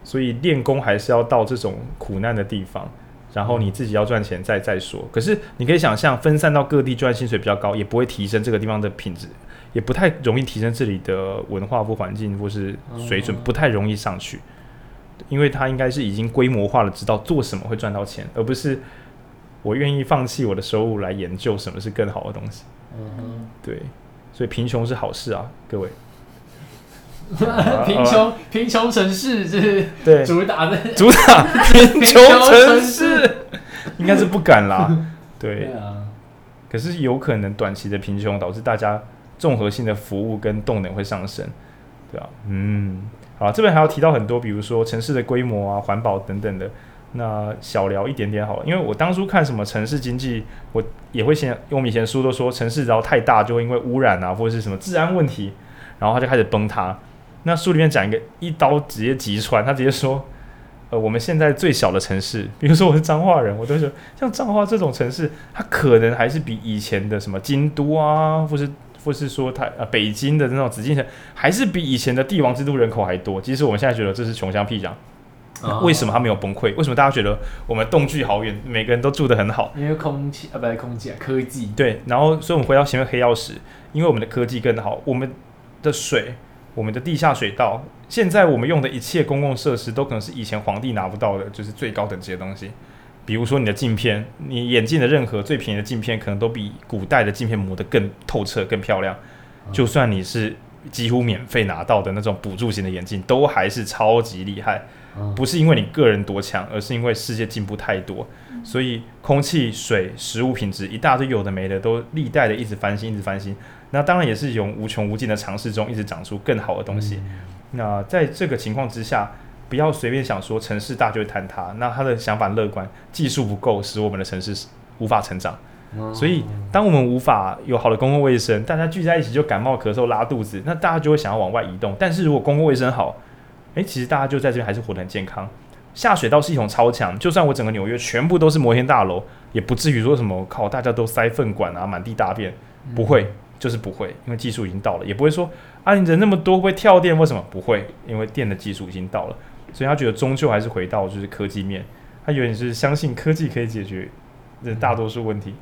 所以练功还是要到这种苦难的地方，然后你自己要赚钱再再说。可是你可以想象，分散到各地赚薪水比较高，也不会提升这个地方的品质，也不太容易提升这里的文化或环境或是水准，不太容易上去。因为他应该是已经规模化了知道做什么会赚到钱，而不是我愿意放弃我的收入来研究什么是更好的东西。嗯哼，对，所以贫穷是好事啊，各位。贫穷贫穷城市是对主打的主打贫穷城市，应该是不敢啦。对，啊，可是有可能短期的贫穷导致大家综合性的服务跟动能会上升，对啊，嗯。好，这边还要提到很多，比如说城市的规模啊、环保等等的。那小聊一点点好了，因为我当初看什么城市经济，我也会先，因为我们以前书都说城市只要太大，就会因为污染啊或者是什么治安问题，然后它就开始崩塌。那书里面讲一个一刀直接击穿，他直接说，呃，我们现在最小的城市，比如说我是彰化人，我都说像彰化这种城市，它可能还是比以前的什么京都啊，或是。或是说它呃北京的那种紫禁城，还是比以前的帝王之都人口还多。其实我们现在觉得这是穷乡僻壤，为什么他没有崩溃？为什么大家觉得我们动距好远，每个人都住得很好？因为空气啊，不是空气啊，科技。对，然后所以我们回到前面黑曜石，因为我们的科技更好，我们的水，我们的地下水道，现在我们用的一切公共设施都可能是以前皇帝拿不到的，就是最高等级的东西。比如说你的镜片，你眼镜的任何最便宜的镜片，可能都比古代的镜片磨得更透彻、更漂亮。就算你是几乎免费拿到的那种补助型的眼镜，都还是超级厉害。不是因为你个人多强，而是因为世界进步太多。所以空气、水、食物品质一大堆有的没的，都历代的一直翻新、一直翻新。那当然也是用无穷无尽的尝试中，一直长出更好的东西。那在这个情况之下。不要随便想说城市大就会坍塌，那他的想法乐观，技术不够使我们的城市无法成长。所以，当我们无法有好的公共卫生，大家聚在一起就感冒、咳嗽、拉肚子，那大家就会想要往外移动。但是如果公共卫生好，诶，其实大家就在这边还是活得很健康。下水道系统超强，就算我整个纽约全部都是摩天大楼，也不至于说什么靠大家都塞粪管啊，满地大便，不会，就是不会，因为技术已经到了，也不会说啊，你人那么多会跳电？为什么不会？因为电的技术已经到了。所以他觉得终究还是回到就是科技面，他有点是相信科技可以解决这大多数问题。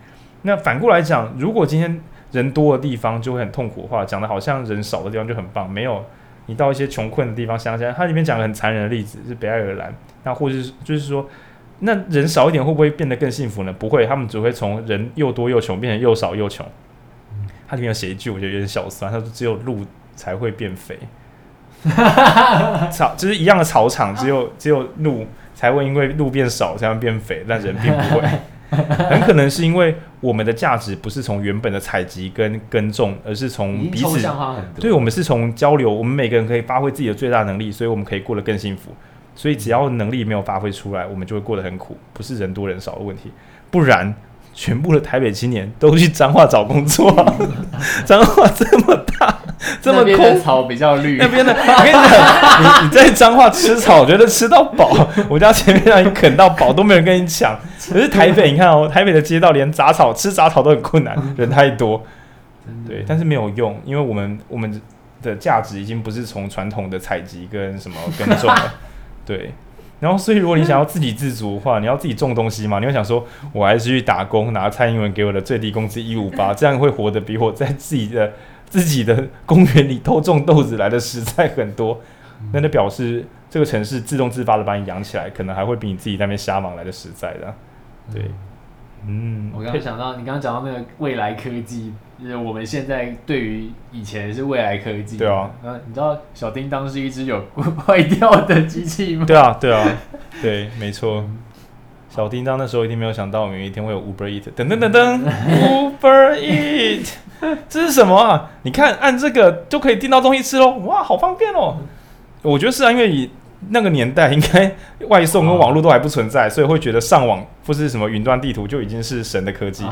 那反过来讲，如果今天人多的地方就会很痛苦的话，讲的好像人少的地方就很棒。没有，你到一些穷困的地方，乡下，它里面讲了很残忍的例子，是北爱尔兰。那或者是就是说，那人少一点会不会变得更幸福呢？不会，他们只会从人又多又穷变成又少又穷。它里面有写一句，我觉得有点小酸，他说只有鹿才会变肥。草就是一样的草场，只有只有鹿才会因为鹿变少才会变肥，但人并不会。很可能是因为我们的价值不是从原本的采集跟耕种，而是从彼此。对，我们是从交流，我们每个人可以发挥自己的最大能力，所以我们可以过得更幸福。所以只要能力没有发挥出来，我们就会过得很苦，不是人多人少的问题。不然，全部的台北青年都去彰化找工作，彰化这么大。这么空，草比较绿。那边的，我跟你讲，你你在彰化吃草，我觉得吃到饱。我家前面让你啃到饱，都没人跟你抢。可是台北，你看哦，台北的街道连杂草吃杂草都很困难，人太多。对，但是没有用，因为我们我们的价值已经不是从传统的采集跟什么耕种了。对，然后所以如果你想要自给自足的话，你要自己种东西嘛，你会想说，我还是去打工，拿蔡英文给我的最低工资一五八，这样会活得比我在自己的。自己的公园里偷种豆子来的实在很多，那就表示这个城市自动自发的把你养起来，可能还会比你自己在那边瞎忙来的实在的。对，嗯，我刚刚想到你刚刚讲到那个未来科技，就是我们现在对于以前是未来科技。对啊，你知道小叮当是一只有 坏掉的机器吗？对啊，对啊，对，没错。小叮当那时候一定没有想到，我们有一天会有 Uber Eat，噔噔噔噔，Uber Eat，这是什么啊？你看，按这个就可以订到东西吃喽，哇，好方便哦！我觉得是啊，因为以那个年代，应该外送跟网络都还不存在，所以会觉得上网或是什么云端地图就已经是神的科技。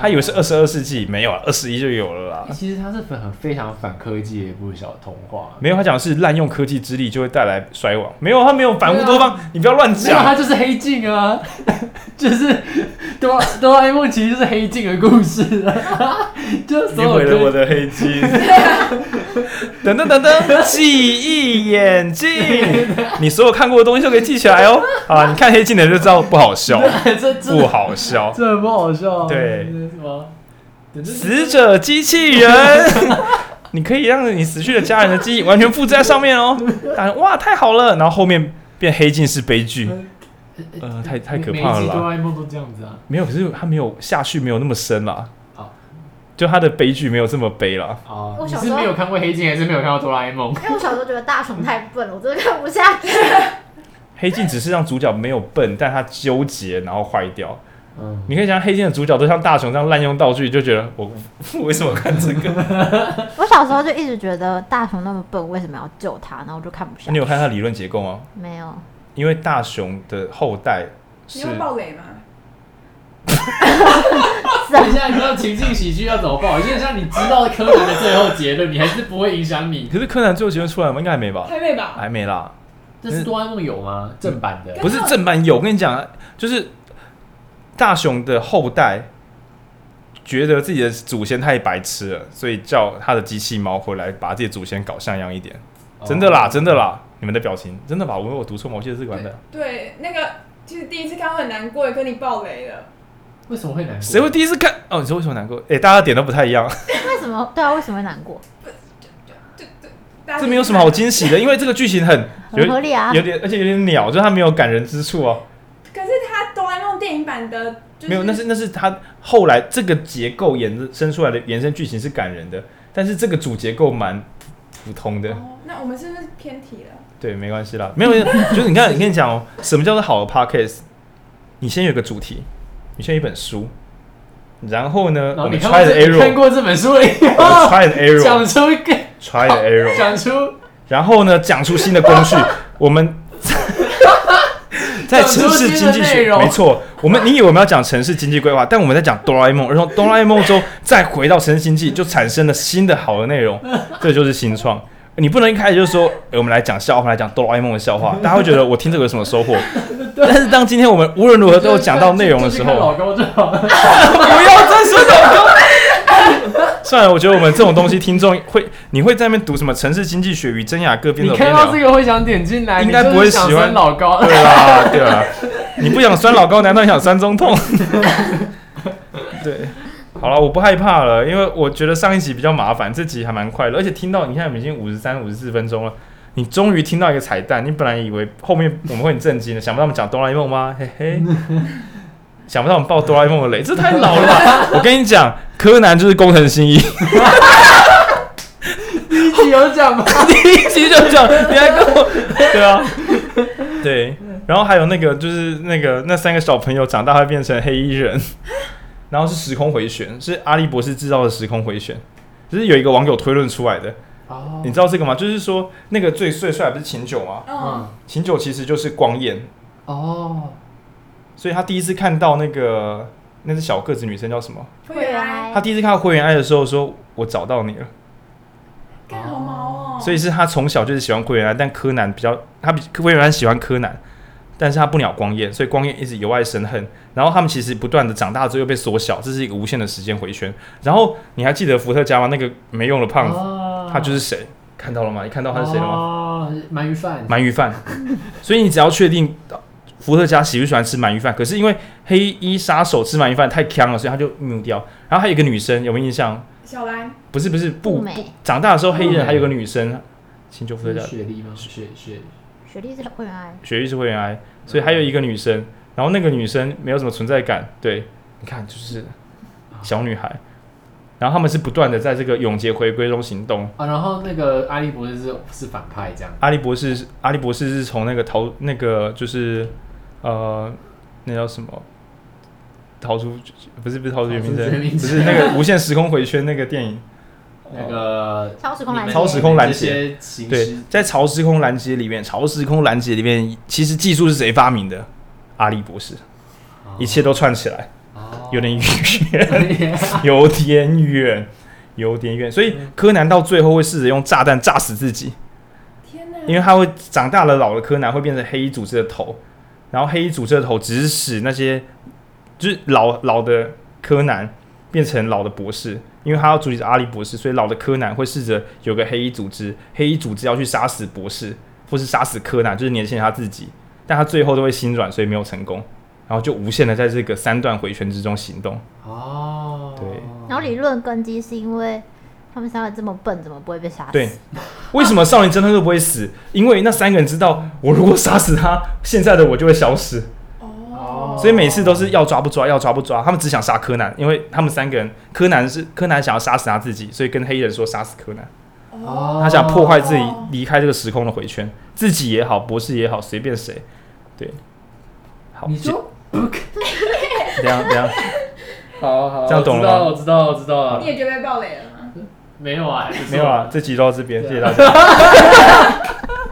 他以为是二十二世纪，没有啊，二十一就有了啦。其实他是很非常反科技的一部小童话。没有，他讲的是滥用科技之力就会带来衰亡。没有，他没有反乌托邦，你不要乱讲。他就是黑镜啊，就是哆哆啦 A 梦其实就是黑镜的故事啊，就是你毁了我的黑镜。等等等等，记忆眼镜，你所有看过的东西都可以记起来哦。啊，你看黑镜的人就知道不好笑，不好笑，这不好笑。对。死者机器人，你可以让你死去的家人的记忆完全复制在上面哦。哇，太好了！然后后面变黑镜是悲剧，呃，太太可怕了啦。哆啦 A 梦都这样子啊？没有，可是它没有下去，没有那么深啦。就他的悲剧没有这么悲了。啊，你是没有看过黑镜，还是没有看过哆啦 A 梦？因为我小时候觉得大雄太笨了，我真的看不下去。黑镜只是让主角没有笨，但他纠结，然后坏掉。嗯，你可以想黑镜的主角都像大雄这样滥用道具，就觉得我 为什么看这个？我小时候就一直觉得大雄那么笨，为什么要救他？然后我就看不下去。你有看他理论结构吗？没有。因为大雄的后代是。你会爆雷吗？等一下，你知道情境喜剧要怎么报？就像你知道柯南的最后结论，你还是不会影响你。可是柯南最后结论出来吗？应该还没吧？还没吧？还没啦。这是哆啦 A 梦有吗？正版的？不是正版有，我跟你讲，就是。大雄的后代觉得自己的祖先太白痴了，所以叫他的机器猫回来把自己的祖先搞像样一点。真的啦，真的啦！你们的表情真的吧？我我读错吗？我记得是这个版本。对，那个其实第一次看会很难过，跟你爆雷了。为什么会难过？谁会第一次看？哦，你说为什么难过？哎、欸，大家点都不太一样。为什么？对啊，为什么会难过？这没有什么好惊喜的，因为这个剧情很很合理啊，有点而且有点鸟，就是它没有感人之处哦、啊。可是他哆啦 A 梦电影版的、就是，没有，那是那是他后来这个结构衍生出来的延伸剧情是感人的，但是这个主结构蛮普通的。哦，那我们是不是偏题了？对，没关系啦，没有，就是你看，你跟你讲哦，什么叫做好的 podcast？你先有个主题，你像一本书，然后呢，后我们 try the error，看过这本书了以后，try the error，讲出一个，try the error，讲出，然后呢，讲出新的工序，我们。在城市经济学，没错，我们你以为我们要讲城市经济规划，但我们在讲哆啦 A 梦，然后哆啦 A 梦中再回到城市经济，就产生了新的好的内容，这就是新创。你不能一开始就说，欸、我们来讲笑话，来讲哆啦 A 梦的笑话，大家会觉得我听这个有什么收获？但是当今天我们无论如何都有讲到内容的时候，老高就好了，不要再说老高。算了，我觉得我们这种东西，听众会，你会在那边读什么城市经济学与真雅各边走边疗？你看到这个会想点进来，应该不会喜欢老高。对啊，对啊，你不想酸老高，难道你想酸中痛？对。好了，我不害怕了，因为我觉得上一集比较麻烦，这集还蛮快乐，而且听到你看，已经五十三、五十四分钟了，你终于听到一个彩蛋，你本来以为后面我们会很震惊的，想不到我们讲哆啦 A 梦吗？嘿嘿，想不到我们爆哆啦 A 梦的雷，这太老了吧！我跟你讲，柯南就是工藤新一，第一集有讲吗？第一集就讲，你还跟我对啊，对，然后还有那个就是那个那三个小朋友长大会变成黑衣人。然后是时空回旋，是阿笠博士制造的时空回旋，就是有一个网友推论出来的。哦，你知道这个吗？就是说那个最最帅不是秦九吗？嗯，秦九其实就是光彦。哦，所以他第一次看到那个那只小个子女生叫什么？灰原哀。他第一次看到灰原哀的时候说：“我找到你了。”干好毛哦。所以是他从小就是喜欢灰原哀，但柯南比较他比灰原哀喜欢柯南。但是他不鸟光彦，所以光彦一直由爱生恨。然后他们其实不断的长大之后又被缩小，这是一个无限的时间回圈。然后你还记得伏特加吗？那个没用的胖子，哦、他就是谁？看到了吗？你看到他是谁了吗？哦，鳗鱼饭。鳗鱼饭。所以你只要确定伏特加喜不喜欢吃鳗鱼饭，可是因为黑衣杀手吃鳗鱼饭太呛了，所以他就灭掉。然后还有一个女生，有没有印象？小兰。不是不是不，不长大的时候黑衣人还有个女生，请求伏特加。雪莉吗？雪雪。雪莉是会员癌，雪莉是会员癌，所以还有一个女生，然后那个女生没有什么存在感，对，你看就是小女孩，然后他们是不断的在这个永劫回归中行动。啊，然后那个阿笠博士是是反派这样，阿笠博士阿笠博士是从那个逃那个就是呃那叫什么？逃出不是不是逃出绝命镇，不是那个无限时空回圈那个电影。那个超时空拦截，超时空拦截，对，在超时空拦截里面，超时空拦截里面，其实技术是谁发明的？阿笠博士，一切都串起来，有点远，有点远，有点远。所以柯南到最后会试着用炸弹炸死自己，天哪！因为他会长大了，老的柯南会变成黑衣组织的头，然后黑衣组织的头指使那些就是老老的柯南变成老的博士。因为他要阻止阿笠博士，所以老的柯南会试着有个黑衣组织，黑衣组织要去杀死博士，或是杀死柯南，就是年轻人他自己，但他最后都会心软，所以没有成功，然后就无限的在这个三段回圈之中行动。哦，对。然后理论根基是因为他们三个这么笨，怎么不会被杀死？对，为什么少年侦探都不会死？因为那三个人知道，我如果杀死他，现在的我就会消失。哦所以每次都是要抓不抓，要抓不抓。他们只想杀柯南，因为他们三个人，柯南是柯南想要杀死他自己，所以跟黑衣人说杀死柯南。哦，他想破坏自己离开这个时空的回圈，自己也好，博士也好，随便谁。对，好。你说这样这样，好好，这样懂了吗？我知道，我知道了。你也觉得被爆雷了吗？没有啊，没有啊，这集到这边，谢谢大家。